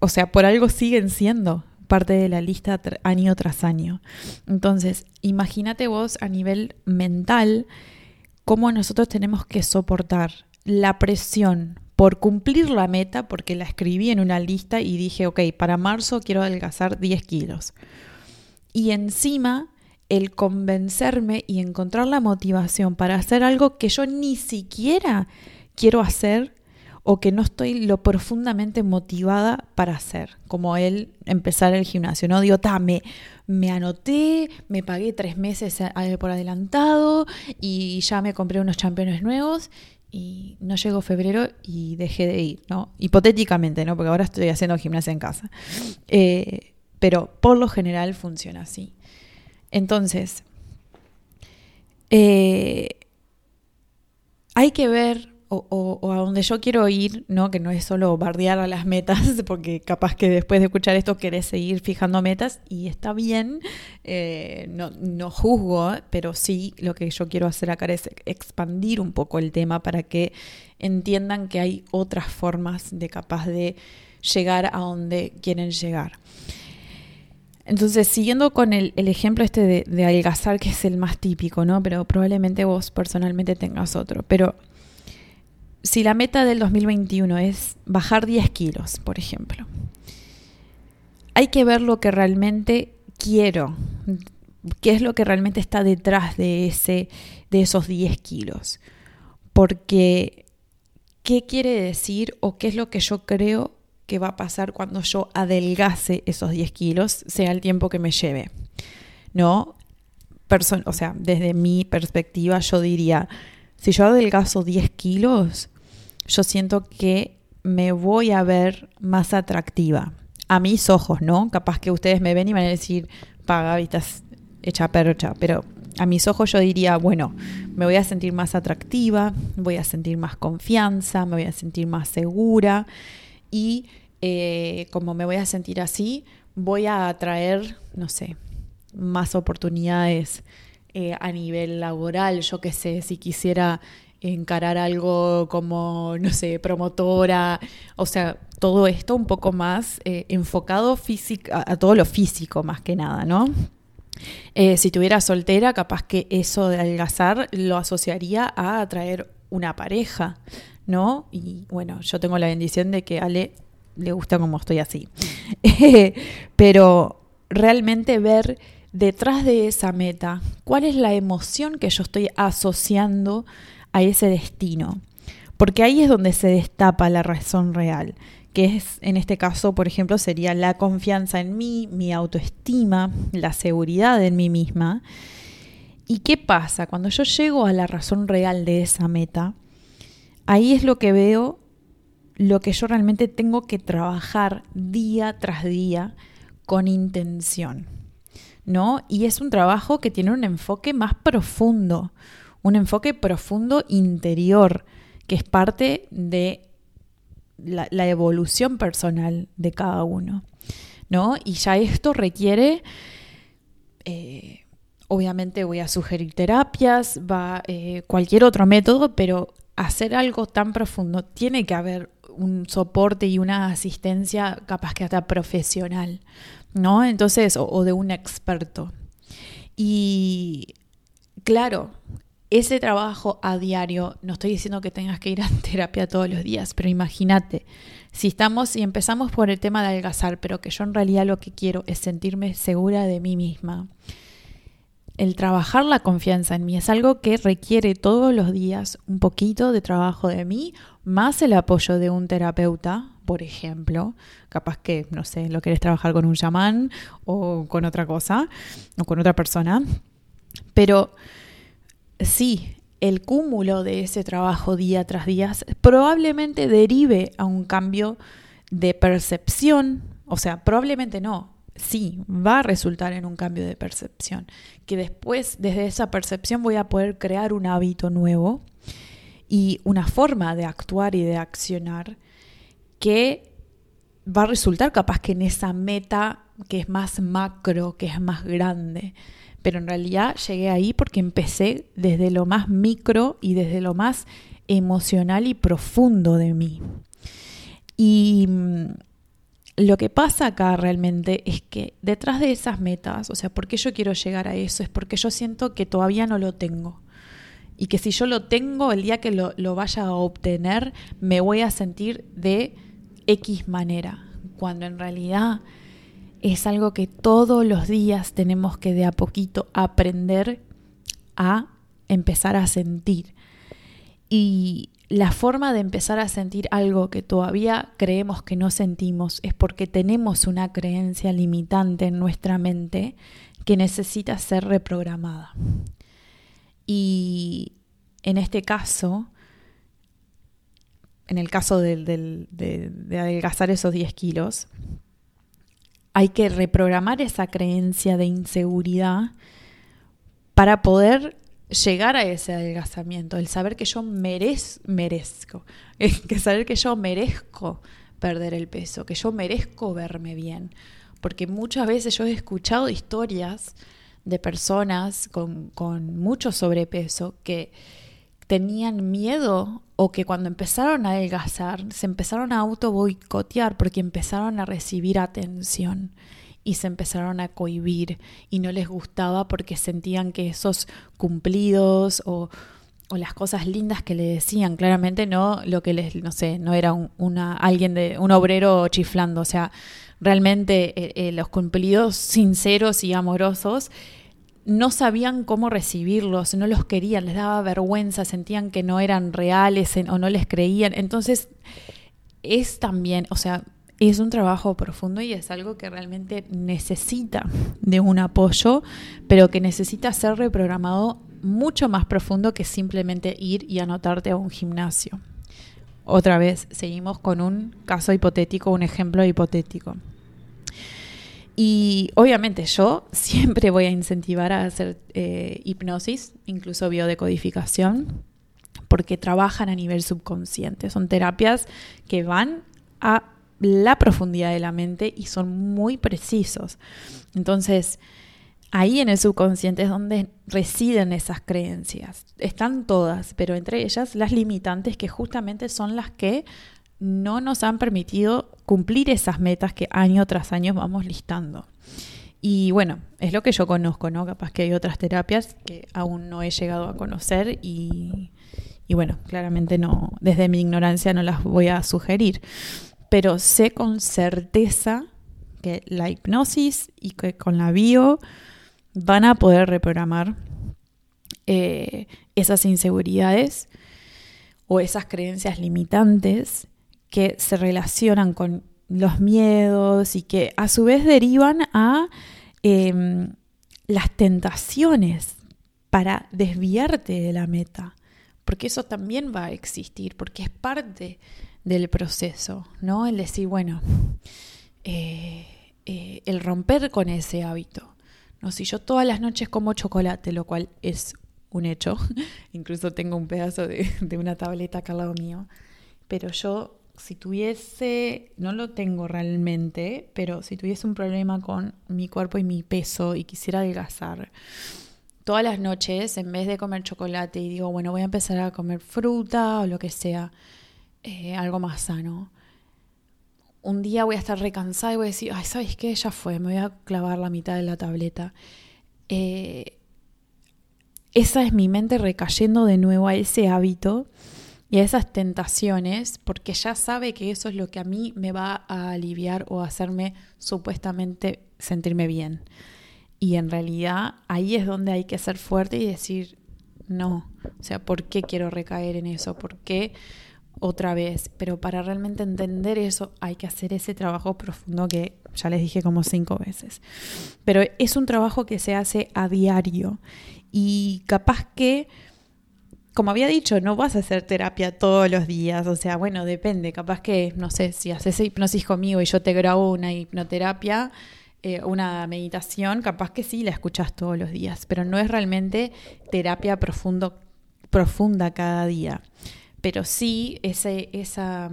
O sea, por algo siguen siendo parte de la lista año tras año. Entonces, imagínate vos a nivel mental cómo nosotros tenemos que soportar la presión por cumplir la meta, porque la escribí en una lista y dije, ok, para marzo quiero adelgazar 10 kilos. Y encima el convencerme y encontrar la motivación para hacer algo que yo ni siquiera quiero hacer o que no estoy lo profundamente motivada para hacer, como él empezar el gimnasio, ¿no? Digo, ta, me, anoté, me pagué tres meses por adelantado y ya me compré unos championes nuevos y no llegó febrero y dejé de ir, ¿no? Hipotéticamente, ¿no? Porque ahora estoy haciendo gimnasia en casa. Eh, pero por lo general funciona así. Entonces, eh, hay que ver o, a donde yo quiero ir, ¿no? Que no es solo bardear a las metas, porque capaz que después de escuchar esto querés seguir fijando metas y está bien, eh, no, no juzgo, pero sí lo que yo quiero hacer acá es expandir un poco el tema para que entiendan que hay otras formas de capaz de llegar a donde quieren llegar. Entonces, siguiendo con el, ejemplo este de, de, que es el más típico, ¿no? Pero probablemente vos personalmente tengas otro. Pero si la meta del 2021 es bajar 10 kilos, por ejemplo, hay que ver lo que realmente quiero, qué es lo que realmente está detrás de, ese, de esos 10 kilos. Porque, ¿qué quiere decir o qué es lo que yo creo que va a pasar cuando yo adelgace esos 10 kilos, sea el tiempo que me lleve? ¿No? o sea, desde mi perspectiva, yo diría, si yo adelgazo 10 kilos, yo siento que me voy a ver más atractiva. A mis ojos, ¿no? Capaz que ustedes me ven y van a decir, paga, estás hecha percha. Pero a mis ojos yo diría, bueno, me voy a sentir más atractiva, voy a sentir más confianza, me voy a sentir más segura y eh, como me voy a sentir así, voy a atraer, no sé, más oportunidades eh, a nivel laboral. Yo qué sé, si quisiera encarar algo como, no sé, promotora, o sea, todo esto un poco más eh, enfocado a, a, todo lo físico más que nada, ¿no? Eh, si tuviera soltera, capaz que eso de adelgazar lo asociaría a atraer una pareja, ¿no? Y bueno, yo tengo la bendición de que Ale le gusta como estoy así. Pero realmente ver detrás de esa meta, cuál es la emoción que yo estoy asociando a ese destino. Porque ahí es donde se destapa la razón real, que es, en este caso, por ejemplo, sería la confianza en mí, mi autoestima, la seguridad en mí misma. ¿Y qué pasa? Cuando yo llego a la razón real de esa meta, ahí es lo que veo, lo que yo realmente tengo que trabajar día tras día con intención. ¿No? Y es un trabajo que tiene un enfoque más profundo, un enfoque profundo interior, que es parte de la, evolución personal de cada uno. ¿no? Y ya esto requiere eh, obviamente voy a sugerir terapias, va eh, cualquier otro método, pero hacer algo tan profundo tiene que haber un soporte y una asistencia capaz que hasta profesional, ¿no? Entonces, o de un experto. Y claro, ese trabajo a diario, no estoy diciendo que tengas que ir a terapia todos los días, pero imagínate, si estamos y empezamos por el tema de adelgazar, pero que yo en realidad lo que quiero es sentirme segura de mí misma. El trabajar la confianza en mí es algo que requiere todos los días un poquito de trabajo de mí, más el apoyo de un terapeuta, por ejemplo. Capaz que, no sé, lo querés trabajar con un chamán o con otra cosa, o con otra persona. Pero sí, el cúmulo de ese trabajo día tras día probablemente derive a un cambio de percepción, o sea, probablemente no, sí, va a resultar en un cambio de percepción, que después desde esa percepción voy a poder crear un hábito nuevo y una forma de actuar y de accionar que va a resultar capaz que en esa meta que es más macro, que es más grande. Pero en realidad llegué ahí porque empecé desde lo más micro y desde lo más emocional y profundo de mí. Y mm, lo que pasa acá realmente es que detrás de esas metas, o sea, ¿por qué yo quiero llegar a eso? Es porque yo siento que todavía no lo tengo. Y que si yo lo tengo, el día que lo, lo vaya a obtener, me voy a sentir de X manera. Cuando en realidad es algo que todos los días tenemos que de a poquito aprender a empezar a sentir. Y la forma de empezar a sentir algo que todavía creemos que no sentimos es porque tenemos una creencia limitante en nuestra mente que necesita ser reprogramada. Y en este caso, en el caso de, de adelgazar esos 10 kilos, hay que reprogramar esa creencia de inseguridad para poder llegar a ese adelgazamiento, el saber que yo merez, merezco, que saber que yo merezco perder el peso, que yo merezco verme bien. Porque muchas veces yo he escuchado historias de personas con mucho sobrepeso que tenían miedo o que cuando empezaron a adelgazar se empezaron a auto boicotear porque empezaron a recibir atención y se empezaron a cohibir y no les gustaba porque sentían que esos cumplidos o, las cosas lindas que le decían, claramente no lo que les, no sé, no era un, una, alguien de, un obrero chiflando, o sea, realmente eh, eh, los cumplidos sinceros y amorosos no sabían cómo recibirlos, no los querían, les daba vergüenza, sentían que no eran reales o no les creían. Entonces, es también, o sea, es un trabajo profundo y es algo que realmente necesita de un apoyo, pero que necesita ser reprogramado mucho más profundo que simplemente ir y anotarte a un gimnasio. Otra vez, seguimos con un caso hipotético, un ejemplo hipotético. Y obviamente yo siempre voy a incentivar a hacer eh, hipnosis, incluso biodecodificación, porque trabajan a nivel subconsciente. Son terapias que van a la profundidad de la mente y son muy precisos. Entonces, ahí en el subconsciente es donde residen esas creencias. Están todas, pero entre ellas las limitantes que justamente son las que no nos han permitido cumplir esas metas que año tras año vamos listando. Y bueno, es lo que yo conozco, ¿no? Capaz que hay otras terapias que aún no he llegado a conocer y, y bueno, claramente no, desde mi ignorancia no las voy a sugerir pero sé con certeza que la hipnosis y que con la bio van a poder reprogramar eh, esas inseguridades o esas creencias limitantes que se relacionan con los miedos y que a su vez derivan a em, las tentaciones para desviarte de la meta, porque eso también va a existir, porque es parte del proceso, ¿no? El decir, bueno, eh, eh, el romper con ese hábito. ¿no? Si yo todas las noches como chocolate, lo cual es un hecho, incluso tengo un pedazo de, de una tableta acá al lado mío, pero yo si tuviese, no lo tengo realmente, pero si tuviese un problema con mi cuerpo y mi peso y quisiera adelgazar, todas las noches, en vez de comer chocolate y digo, bueno, voy a empezar a comer fruta o lo que sea, eh, algo más sano. Un día voy a estar recansada y voy a decir, ay, ¿sabes qué? Ya fue, me voy a clavar la mitad de la tableta. Eh, esa es mi mente recayendo de nuevo a ese hábito y a esas tentaciones, porque ya sabe que eso es lo que a mí me va a aliviar o hacerme supuestamente sentirme bien. Y en realidad ahí es donde hay que ser fuerte y decir, no, o sea, ¿por qué quiero recaer en eso? ¿Por qué otra vez? Pero para realmente entender eso hay que hacer ese trabajo profundo que ya les dije como cinco veces. Pero es un trabajo que se hace a diario y capaz que como había dicho, no vas a hacer terapia todos los días, o sea, bueno, depende, capaz que, no sé, si haces hipnosis conmigo y yo te grabo una hipnoterapia, eh, una meditación, capaz que sí la escuchas todos los días, pero no es realmente terapia profundo, profunda cada día. Pero sí, ese, esa,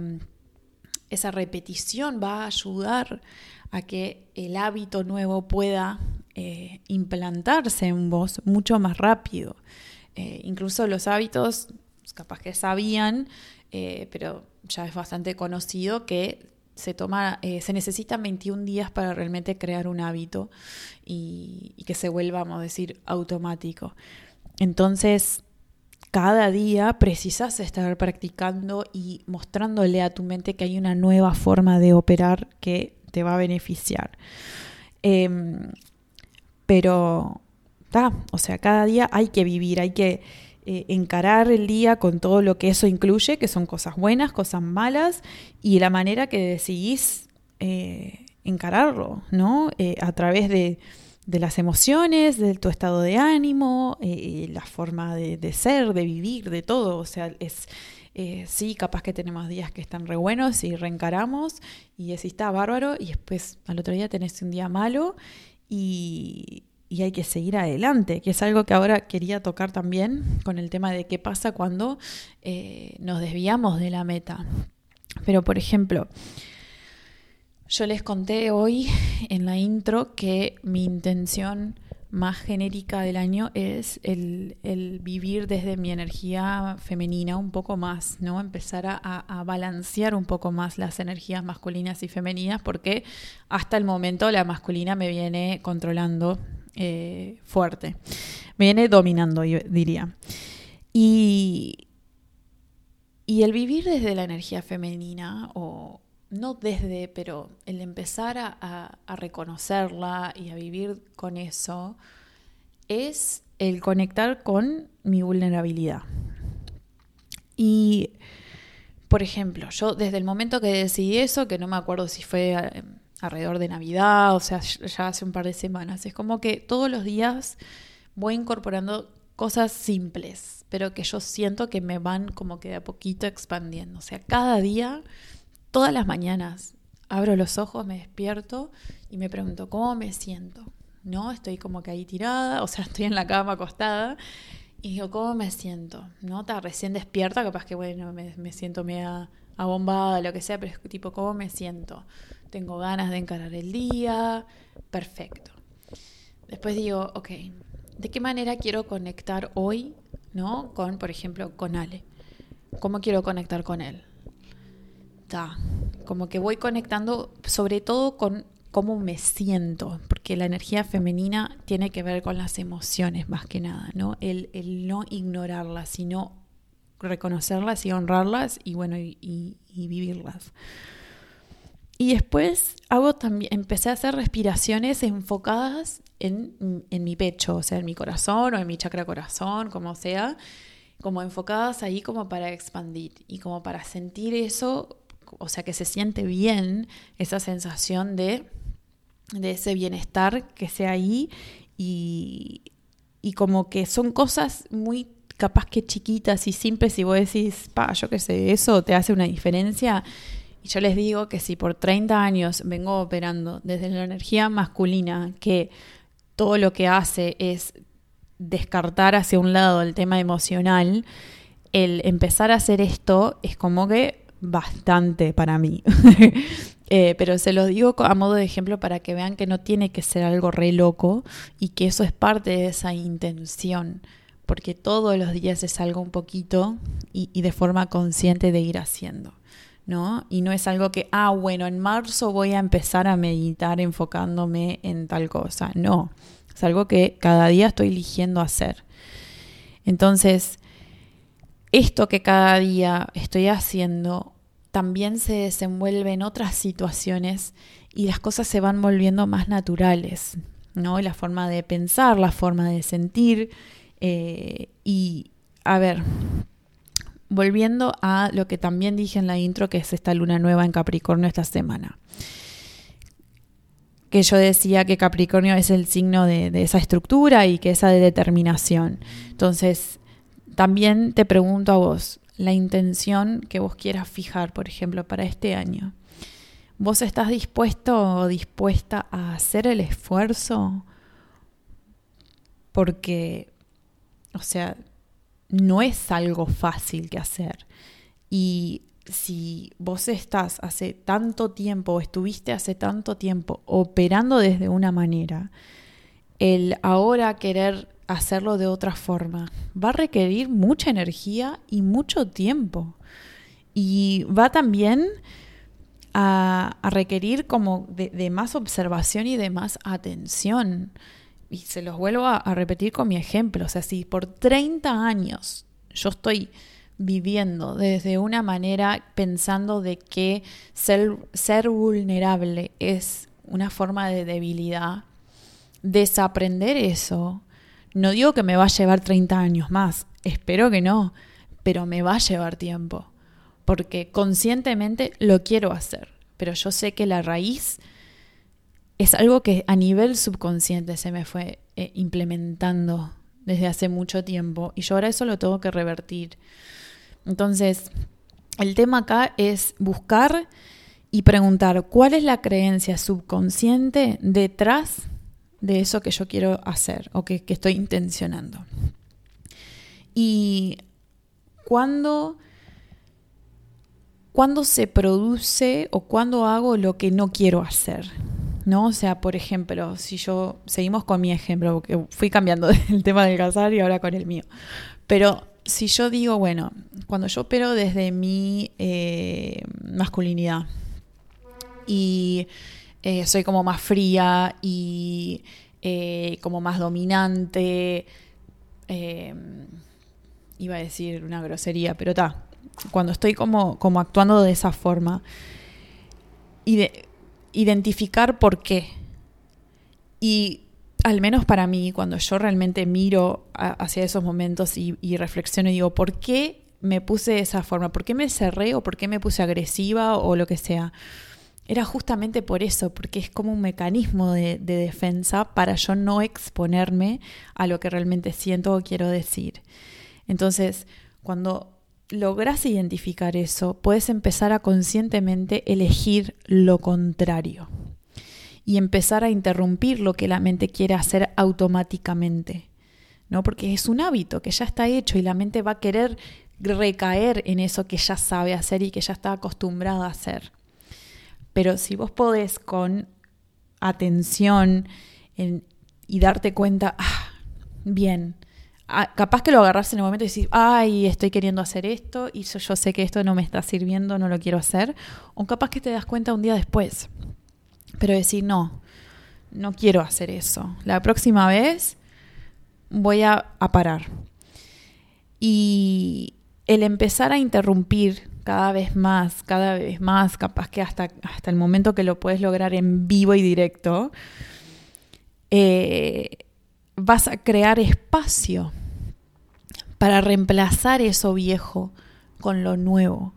esa repetición va a ayudar a que el hábito nuevo pueda eh, implantarse en vos mucho más rápido. Eh, incluso los hábitos, capaz que sabían, pero ya es bastante conocido que se toma, eh, se necesitan 21 días para realmente crear un hábito y, que se vuelva, vamos a decir, automático. Entonces, cada día precisas estar practicando y mostrándole a tu mente que hay una nueva forma de operar que te va a beneficiar. Em, pero, o sea, cada día hay que vivir, hay que eh, encarar el día con todo lo que eso incluye, que son cosas buenas, cosas malas, y la manera que decidís eh, encararlo, ¿no? Eh, a través de, las emociones, de tu estado de ánimo, la forma de, ser, de vivir, de todo. O sea, es. sí, capaz que tenemos días que están re buenos y reencaramos y decís, está bárbaro, y después al otro día tenés un día malo y, y hay que seguir adelante, que es algo que ahora quería tocar también con el tema de qué pasa cuando eh, nos desviamos de la meta. Pero, por ejemplo, yo les conté hoy en la intro que mi intención más genérica del año es el, vivir desde mi energía femenina un poco más, ¿no? Empezar a, a, balancear un poco más las energías masculinas y femeninas, porque hasta el momento la masculina me viene controlando eh, fuerte. Me viene dominando, yo diría. Y, y el vivir desde la energía femenina, o no desde, pero el empezar a, a, reconocerla y a vivir con eso, es el conectar con mi vulnerabilidad. Y, por ejemplo, yo desde el momento que decidí eso, que no me acuerdo si fue eh, alrededor de Navidad, o sea, ya hace un par de semanas. Es como que todos los días voy incorporando cosas simples, pero que yo siento que me van como que de a poquito expandiendo. O sea, cada día, todas las mañanas, abro los ojos, me despierto y me pregunto, ¿cómo me siento? ¿No? Estoy como que ahí tirada, o sea, estoy en la cama acostada y digo, ¿cómo me siento? ¿No? Está recién despierta, capaz que, bueno, me, me siento media abombada, lo que sea, pero es tipo, ¿cómo me siento? Tengo ganas de encarar el día, perfecto. Después digo, ok, ¿de qué manera quiero conectar hoy, ¿no? Con, por ejemplo, con Ale. ¿Cómo quiero conectar con él? Como que voy conectando sobre todo con cómo me siento, porque la energía femenina tiene que ver con las emociones más que nada, ¿no? El, no ignorarlas, sino reconocerlas y honrarlas y bueno, y vivirlas. Y después hago también, empecé a hacer respiraciones enfocadas en, en, mi pecho, o sea, en mi corazón o en mi chakra corazón, como sea, como enfocadas ahí como para expandir y como para sentir eso, o sea, que se siente bien esa sensación de, de ese bienestar que sea ahí y, y como que son cosas muy capaz que chiquitas y simples y vos decís, pa, yo qué sé, eso te hace una diferencia y yo les digo que si por 30 años vengo operando desde la energía masculina, que todo lo que hace es descartar hacia un lado el tema emocional, el empezar a hacer esto es como que bastante para mí. Eh, pero se los digo a modo de ejemplo para que vean que no tiene que ser algo re loco y que eso es parte de esa intención, porque todos los días es algo un poquito y, y de forma consciente de ir haciendo. ¿No? Y no es algo que, ah, bueno, en marzo voy a empezar a meditar enfocándome en tal cosa. No, es algo que cada día estoy eligiendo hacer. Entonces, esto que cada día estoy haciendo también se desenvuelve en otras situaciones y las cosas se van volviendo más naturales, ¿no? La forma de pensar, la forma de sentir. Eh, y, a ver, volviendo a lo que también dije en la intro, que es esta luna nueva en Capricornio esta semana. Que yo decía que Capricornio es el signo de, esa estructura y que esa de determinación. Entonces, también te pregunto a vos, la intención que vos quieras fijar, por ejemplo, para este año. ¿Vos estás dispuesto o dispuesta a hacer el esfuerzo? Porque, o sea, no es algo fácil que hacer. Y si vos estás hace tanto tiempo o estuviste hace tanto tiempo operando desde una manera, el ahora querer hacerlo de otra forma. Va a requerir mucha energía y mucho tiempo. Y va también a, requerir como de, más observación y de más atención. Y se los vuelvo a, repetir con mi ejemplo. O sea, si por 30 años yo estoy viviendo desde una manera pensando de que ser, ser vulnerable es una forma de debilidad, desaprender eso no digo que me va a llevar 30 años más, espero que no, pero me va a llevar tiempo, porque conscientemente lo quiero hacer, pero yo sé que la raíz es algo que a nivel subconsciente se me fue eh, implementando desde hace mucho tiempo y yo ahora eso lo tengo que revertir. Entonces, el tema acá es buscar y preguntar cuál es la creencia subconsciente detrás de eso que yo quiero hacer o que, estoy intencionando. Y cuando, cuando se produce o cuando hago lo que no quiero hacer. ¿No? O sea, por ejemplo, si yo, seguimos con mi ejemplo, porque fui cambiando el tema del casar y ahora con el mío, pero si yo digo, bueno, cuando yo opero desde mi eh, masculinidad y eh, soy como más fría y eh, como más dominante. Iba a decir una grosería, pero está. Cuando estoy como, como actuando de esa forma. Y de identificar por qué. Y al menos para mí, cuando yo realmente miro hacia esos momentos y, reflexiono y digo, ¿por qué me puse de esa forma? ¿Por qué me cerré o por qué me puse agresiva o lo que sea? era justamente por eso, porque es como un mecanismo de, defensa para yo no exponerme a lo que realmente siento o quiero decir. Entonces, cuando logras identificar eso, puedes empezar a conscientemente elegir lo contrario y empezar a interrumpir lo que la mente quiere hacer automáticamente. ¿no? Porque es un hábito que ya está hecho y la mente va a querer recaer en eso que ya sabe hacer y que ya está acostumbrada a hacer. Pero si vos podés con atención y darte cuenta, ah, bien, capaz que lo agarras en el momento y decís, ay, estoy queriendo hacer esto y yo, yo, sé que esto no me está sirviendo, no lo quiero hacer. O capaz que te das cuenta un día después. Pero decir, no, no quiero hacer eso. La próxima vez voy a, a parar. Y el empezar a interrumpir cada vez más, cada vez más, capaz que hasta, hasta el momento que lo puedes lograr en vivo y directo, eh, vas a crear espacio para reemplazar eso viejo con lo nuevo.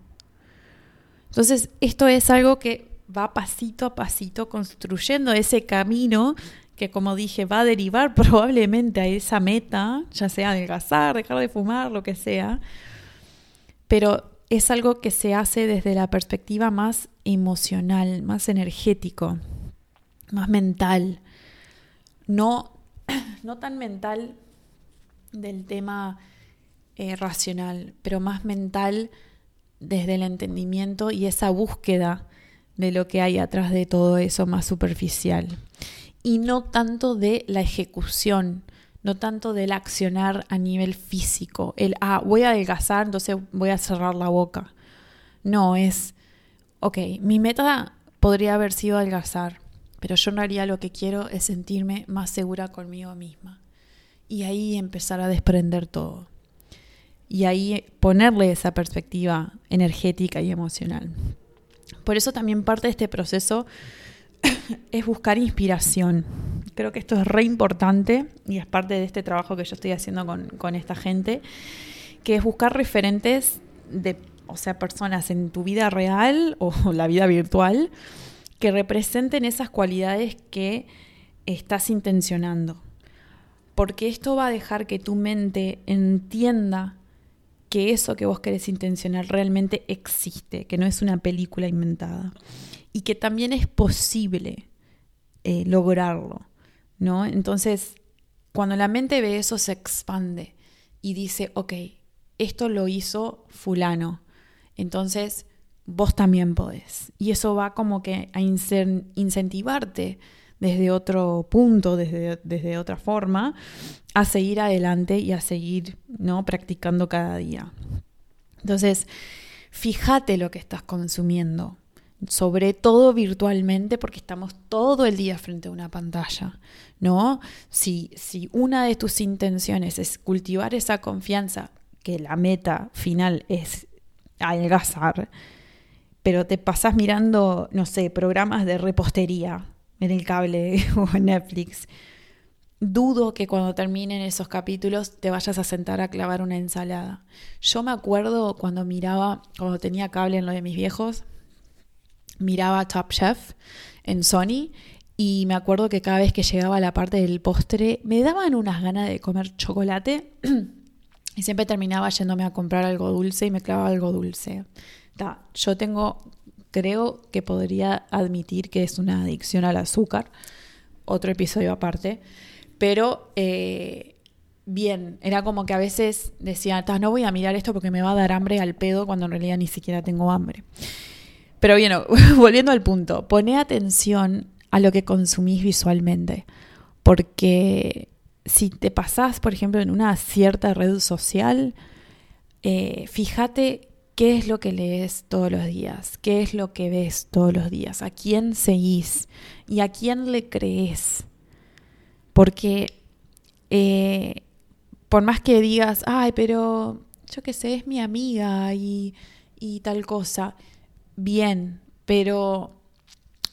Entonces, esto es algo que va pasito a pasito construyendo ese camino que, como dije, va a derivar probablemente a esa meta, ya sea adelgazar, dejar de fumar, lo que sea. Pero es algo que se hace desde la perspectiva más emocional, más energético, más mental. No, no tan mental del tema eh, racional, pero más mental desde el entendimiento y esa búsqueda de lo que hay atrás de todo eso más superficial. Y no tanto de la ejecución, no tanto del accionar a nivel físico. El, ah, voy a adelgazar, entonces voy a cerrar la boca. No, es, ok, mi meta podría haber sido adelgazar, pero yo no haría lo que quiero es sentirme más segura conmigo misma. Y ahí empezar a desprender todo. Y ahí ponerle esa perspectiva energética y emocional. Por eso también parte de este proceso es buscar inspiración. Creo que esto es re importante y es parte de este trabajo que yo estoy haciendo con, con esta gente, que es buscar referentes de, o sea, personas en tu vida real o la vida virtual que representen esas cualidades que estás intencionando. Porque esto va a dejar que tu mente entienda que eso que vos querés intencionar realmente existe, que no es una película inventada y que también es posible eh, lograrlo, ¿no? Entonces, cuando la mente ve eso, se expande y dice, ok, esto lo hizo fulano, entonces vos también podés. Y eso va como que a incentivarte desde otro punto, desde, desde otra forma, a seguir adelante y a seguir ¿no? practicando cada día. Entonces, fíjate lo que estás consumiendo, sobre todo virtualmente, porque estamos todo el día frente a una pantalla. ¿no? Si, si una de tus intenciones es cultivar esa confianza, que la meta final es adelgazar, pero te pasas mirando, no sé, programas de repostería en el cable o en Netflix, dudo que cuando terminen esos capítulos te vayas a sentar a clavar una ensalada. Yo me acuerdo cuando miraba, cuando tenía cable en lo de mis viejos, miraba Top Chef en Sony y me acuerdo que cada vez que llegaba a la parte del postre me daban unas ganas de comer chocolate y siempre terminaba yéndome a comprar algo dulce y me clavaba algo dulce. Yo tengo creo que podría admitir que es una adicción al azúcar, otro episodio aparte, pero eh, bien, era como que a veces decía, no voy a mirar esto porque me va a dar hambre al pedo cuando en realidad ni siquiera tengo hambre. Pero bien, volviendo al punto, pone atención a lo que consumís visualmente, porque si te pasás, por ejemplo, en una cierta red social, eh, fíjate ¿Qué es lo que lees todos los días? ¿Qué es lo que ves todos los días? ¿A quién seguís? ¿Y a quién le crees? Porque eh, por más que digas, ay, pero yo qué sé, es mi amiga y, y tal cosa, bien, pero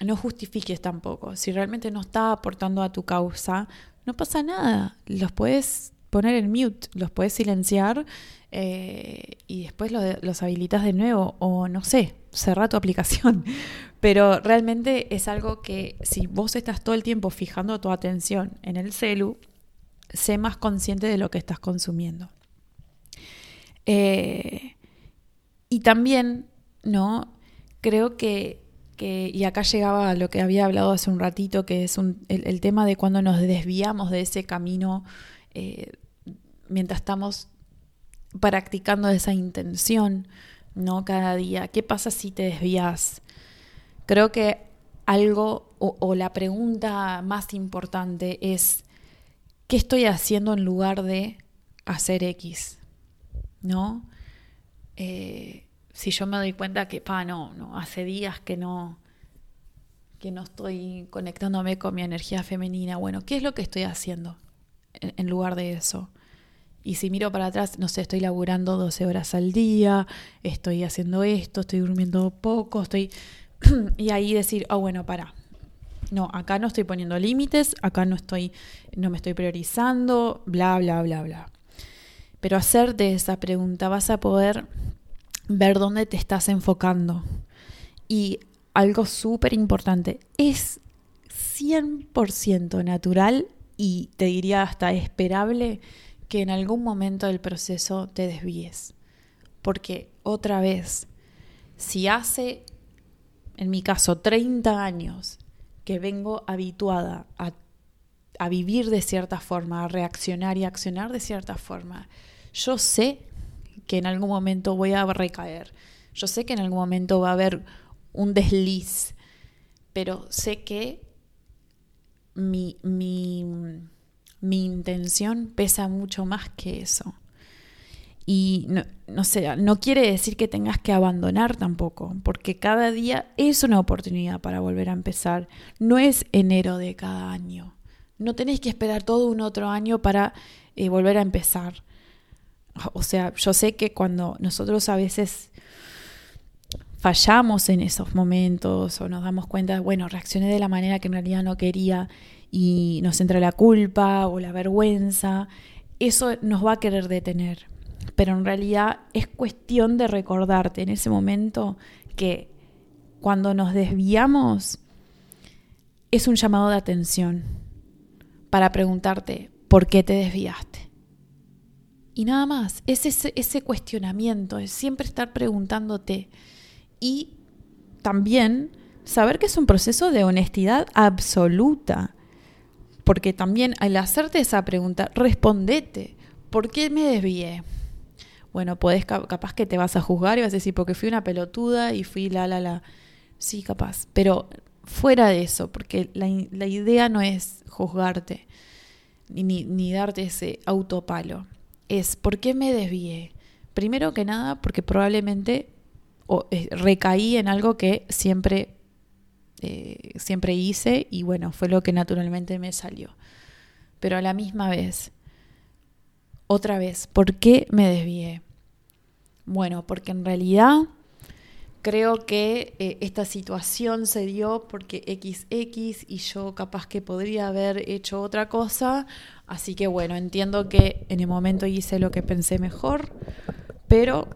no justifiques tampoco. Si realmente no está aportando a tu causa, no pasa nada. Los puedes poner en mute, los puedes silenciar eh, y después los habilitas de nuevo o no sé, cerra tu aplicación. Pero realmente es algo que si vos estás todo el tiempo fijando tu atención en el celu, sé más consciente de lo que estás consumiendo. Eh, y también, ¿no? Creo que, y acá llegaba lo que había hablado hace un ratito, que es el, tema de cuando nos desviamos de ese camino eh, mientras estamos practicando esa intención, ¿no? Cada día. ¿Qué pasa si te desvías? Creo que algo o, la pregunta más importante es, ¿qué estoy haciendo en lugar de hacer X? ¿No? Eh, si yo me doy cuenta que, pa, no, no, hace días que no, que no estoy conectándome con mi energía femenina, bueno, ¿qué es lo que estoy haciendo en lugar de eso? Y si miro para atrás, no sé, estoy laburando 12 horas al día, estoy haciendo esto, estoy durmiendo poco, estoy... y ahí decir, oh, bueno, para. No, acá no estoy poniendo límites, acá no estoy, no me estoy priorizando, bla, bla, bla, bla. Pero hacerte esa pregunta vas a poder ver dónde te estás enfocando. Y algo súper importante, es 100% natural y te diría hasta esperable que en algún momento del proceso te desvíes. Porque otra vez, si hace, en mi caso, 30 años que vengo habituada a, a vivir de cierta forma, a reaccionar y accionar de cierta forma, yo sé que en algún momento voy a recaer. Yo sé que en algún momento va a haber un desliz, pero sé que mi, mi, mi intención pesa mucho más que eso. Y no, no sé, no quiere decir que tengas que abandonar tampoco, porque cada día es una oportunidad para volver a empezar. No es enero de cada año. No tenéis que esperar todo un otro año para eh, volver a empezar. O sea, yo sé que cuando nosotros a veces fallamos en esos momentos o nos damos cuenta, bueno, reaccioné de la manera que en realidad no quería y nos entra la culpa o la vergüenza, eso nos va a querer detener. Pero en realidad es cuestión de recordarte en ese momento que cuando nos desviamos es un llamado de atención para preguntarte por qué te desviaste. Y nada más, es ese, ese cuestionamiento, es siempre estar preguntándote y también saber que es un proceso de honestidad absoluta. Porque también al hacerte esa pregunta, respondete, ¿por qué me desvié? Bueno, podés, capaz que te vas a juzgar y vas a decir, porque fui una pelotuda y fui la, la, la. Sí, capaz. Pero fuera de eso, porque la, la idea no es juzgarte ni, ni darte ese autopalo. Es, ¿por qué me desvié? Primero que nada, porque probablemente eh, recaí en algo que siempre, eh, siempre hice y bueno, fue lo que naturalmente me salió. Pero a la misma vez, otra vez, ¿por qué me desvié? Bueno, porque en realidad creo que eh, esta situación se dio porque XX y yo capaz que podría haber hecho otra cosa. Así que bueno, entiendo que en el momento hice lo que pensé mejor, pero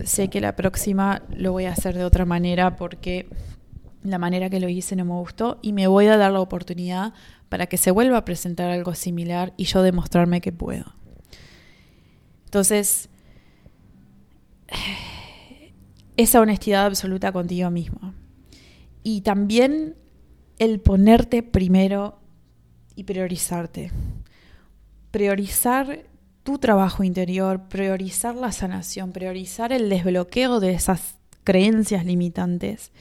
sé que la próxima lo voy a hacer de otra manera porque la manera que lo hice no me gustó y me voy a dar la oportunidad para que se vuelva a presentar algo similar y yo demostrarme que puedo. Entonces, esa honestidad absoluta contigo mismo. Y también el ponerte primero y priorizarte. Priorizar tu trabajo interior, priorizar la sanación, priorizar el desbloqueo de esas creencias limitantes,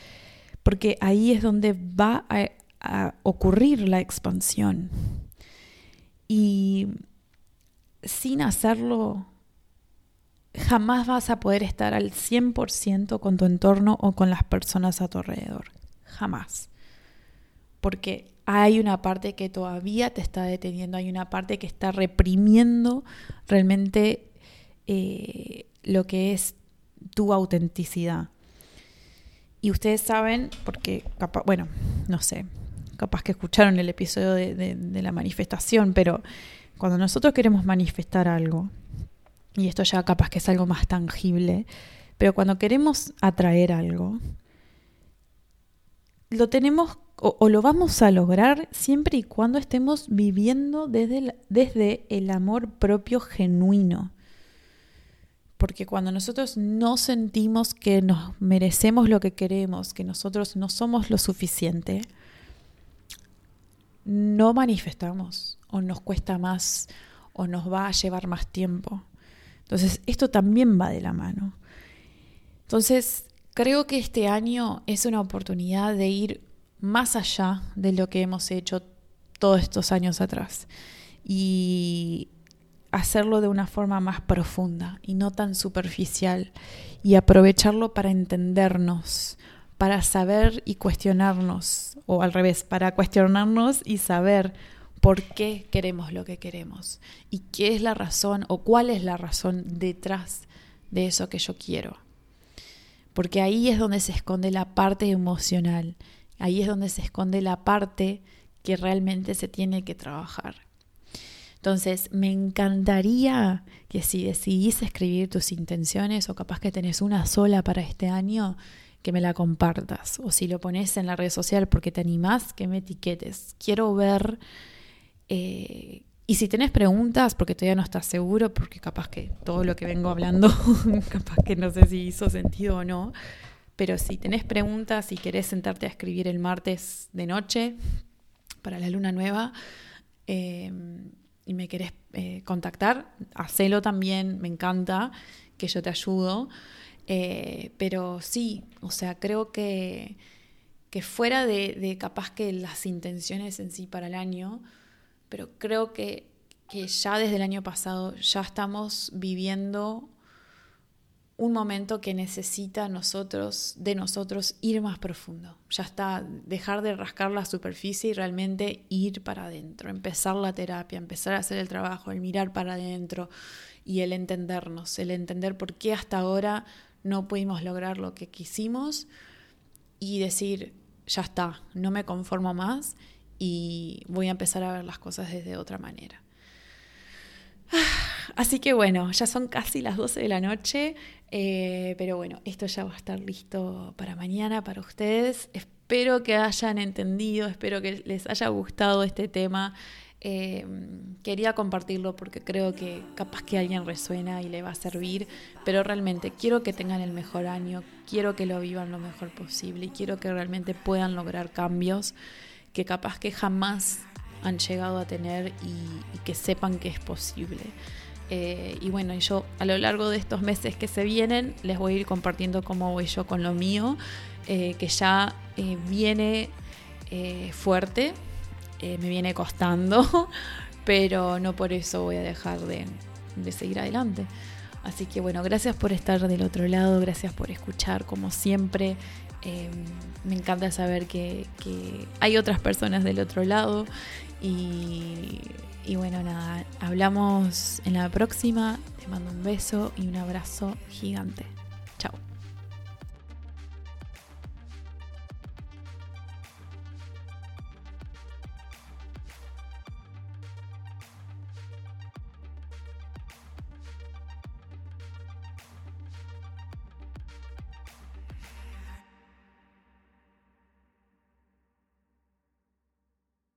porque ahí es donde va a, ocurrir la expansión. Y sin hacerlo, jamás vas a poder estar al 100% con tu entorno o con las personas a tu alrededor. Jamás. Porque hay una parte que todavía te está deteniendo, hay una parte que está reprimiendo realmente eh, lo que es tu autenticidad. Y ustedes saben, porque capaz, bueno, no sé, capaz que escucharon el episodio de, la manifestación, pero cuando nosotros queremos manifestar algo, y esto ya capaz que es algo más tangible, pero cuando queremos atraer algo, lo tenemos o, lo vamos a lograr siempre y cuando estemos viviendo desde desde el amor propio genuino. Porque cuando nosotros no sentimos que nos merecemos lo que queremos, que nosotros no somos lo suficiente, no manifestamos o nos cuesta más o nos va a llevar más tiempo. Entonces, esto también va de la mano. Entonces, creo que este año es una oportunidad de ir más allá de lo que hemos hecho todos estos años atrás y hacerlo de una forma más profunda y no tan superficial y aprovecharlo para entendernos, para saber y cuestionarnos, o al revés, para cuestionarnos y saber por qué queremos lo que queremos y qué es la razón o cuál es la razón detrás de eso que yo quiero. Porque ahí es donde se esconde la parte emocional Ahí es donde se esconde la parte que realmente se tiene que trabajar. Entonces, me encantaría que si decidís escribir tus intenciones o capaz que tenés una sola para este año, que me la compartas. O si lo pones en la red social porque te animás, que me etiquetes. Quiero ver... Eh, y si tenés preguntas, porque todavía no estás seguro, porque capaz que todo lo que vengo hablando, capaz que no sé si hizo sentido o no, pero si tenés preguntas y querés sentarte a escribir el martes de noche para la luna nueva em, y me querés eh, contactar, hacelo también, me encanta, que yo te ayudo. Eh, pero sí, o sea, creo que, que fuera de, de, capaz que las intenciones en sí para el año, pero creo que, que ya desde el año pasado ya estamos viviendo un momento que necesita nosotros, de nosotros ir más profundo. Ya está, dejar de rascar la superficie y realmente ir para adentro, empezar la terapia, empezar a hacer el trabajo, el mirar para adentro y el entendernos, el entender por qué hasta ahora no pudimos lograr lo que quisimos y decir, ya está, no me conformo más y voy a empezar a ver las cosas desde otra manera. Así que bueno, ya son casi las 12 de la noche, eh, pero bueno, esto ya va a estar listo para mañana, para ustedes. Espero que hayan entendido, espero que les haya gustado este tema. Eh, quería compartirlo porque creo que capaz que alguien resuena y le va a servir, pero realmente quiero que tengan el mejor año, quiero que lo vivan lo mejor posible y quiero que realmente puedan lograr cambios que capaz que jamás han llegado a tener y, que sepan que es posible. Eh, y bueno, yo a lo largo de estos meses que se vienen les voy a ir compartiendo cómo voy yo con lo mío, eh, que ya eh, viene fuerte, me viene costando, pero no por eso voy a dejar de, de seguir adelante. Así que bueno, gracias por estar del otro lado, gracias por escuchar como siempre. Me encanta saber que, que, hay otras personas del otro lado y, y bueno, nada, hablamos en la próxima. Te mando un beso y un abrazo gigante.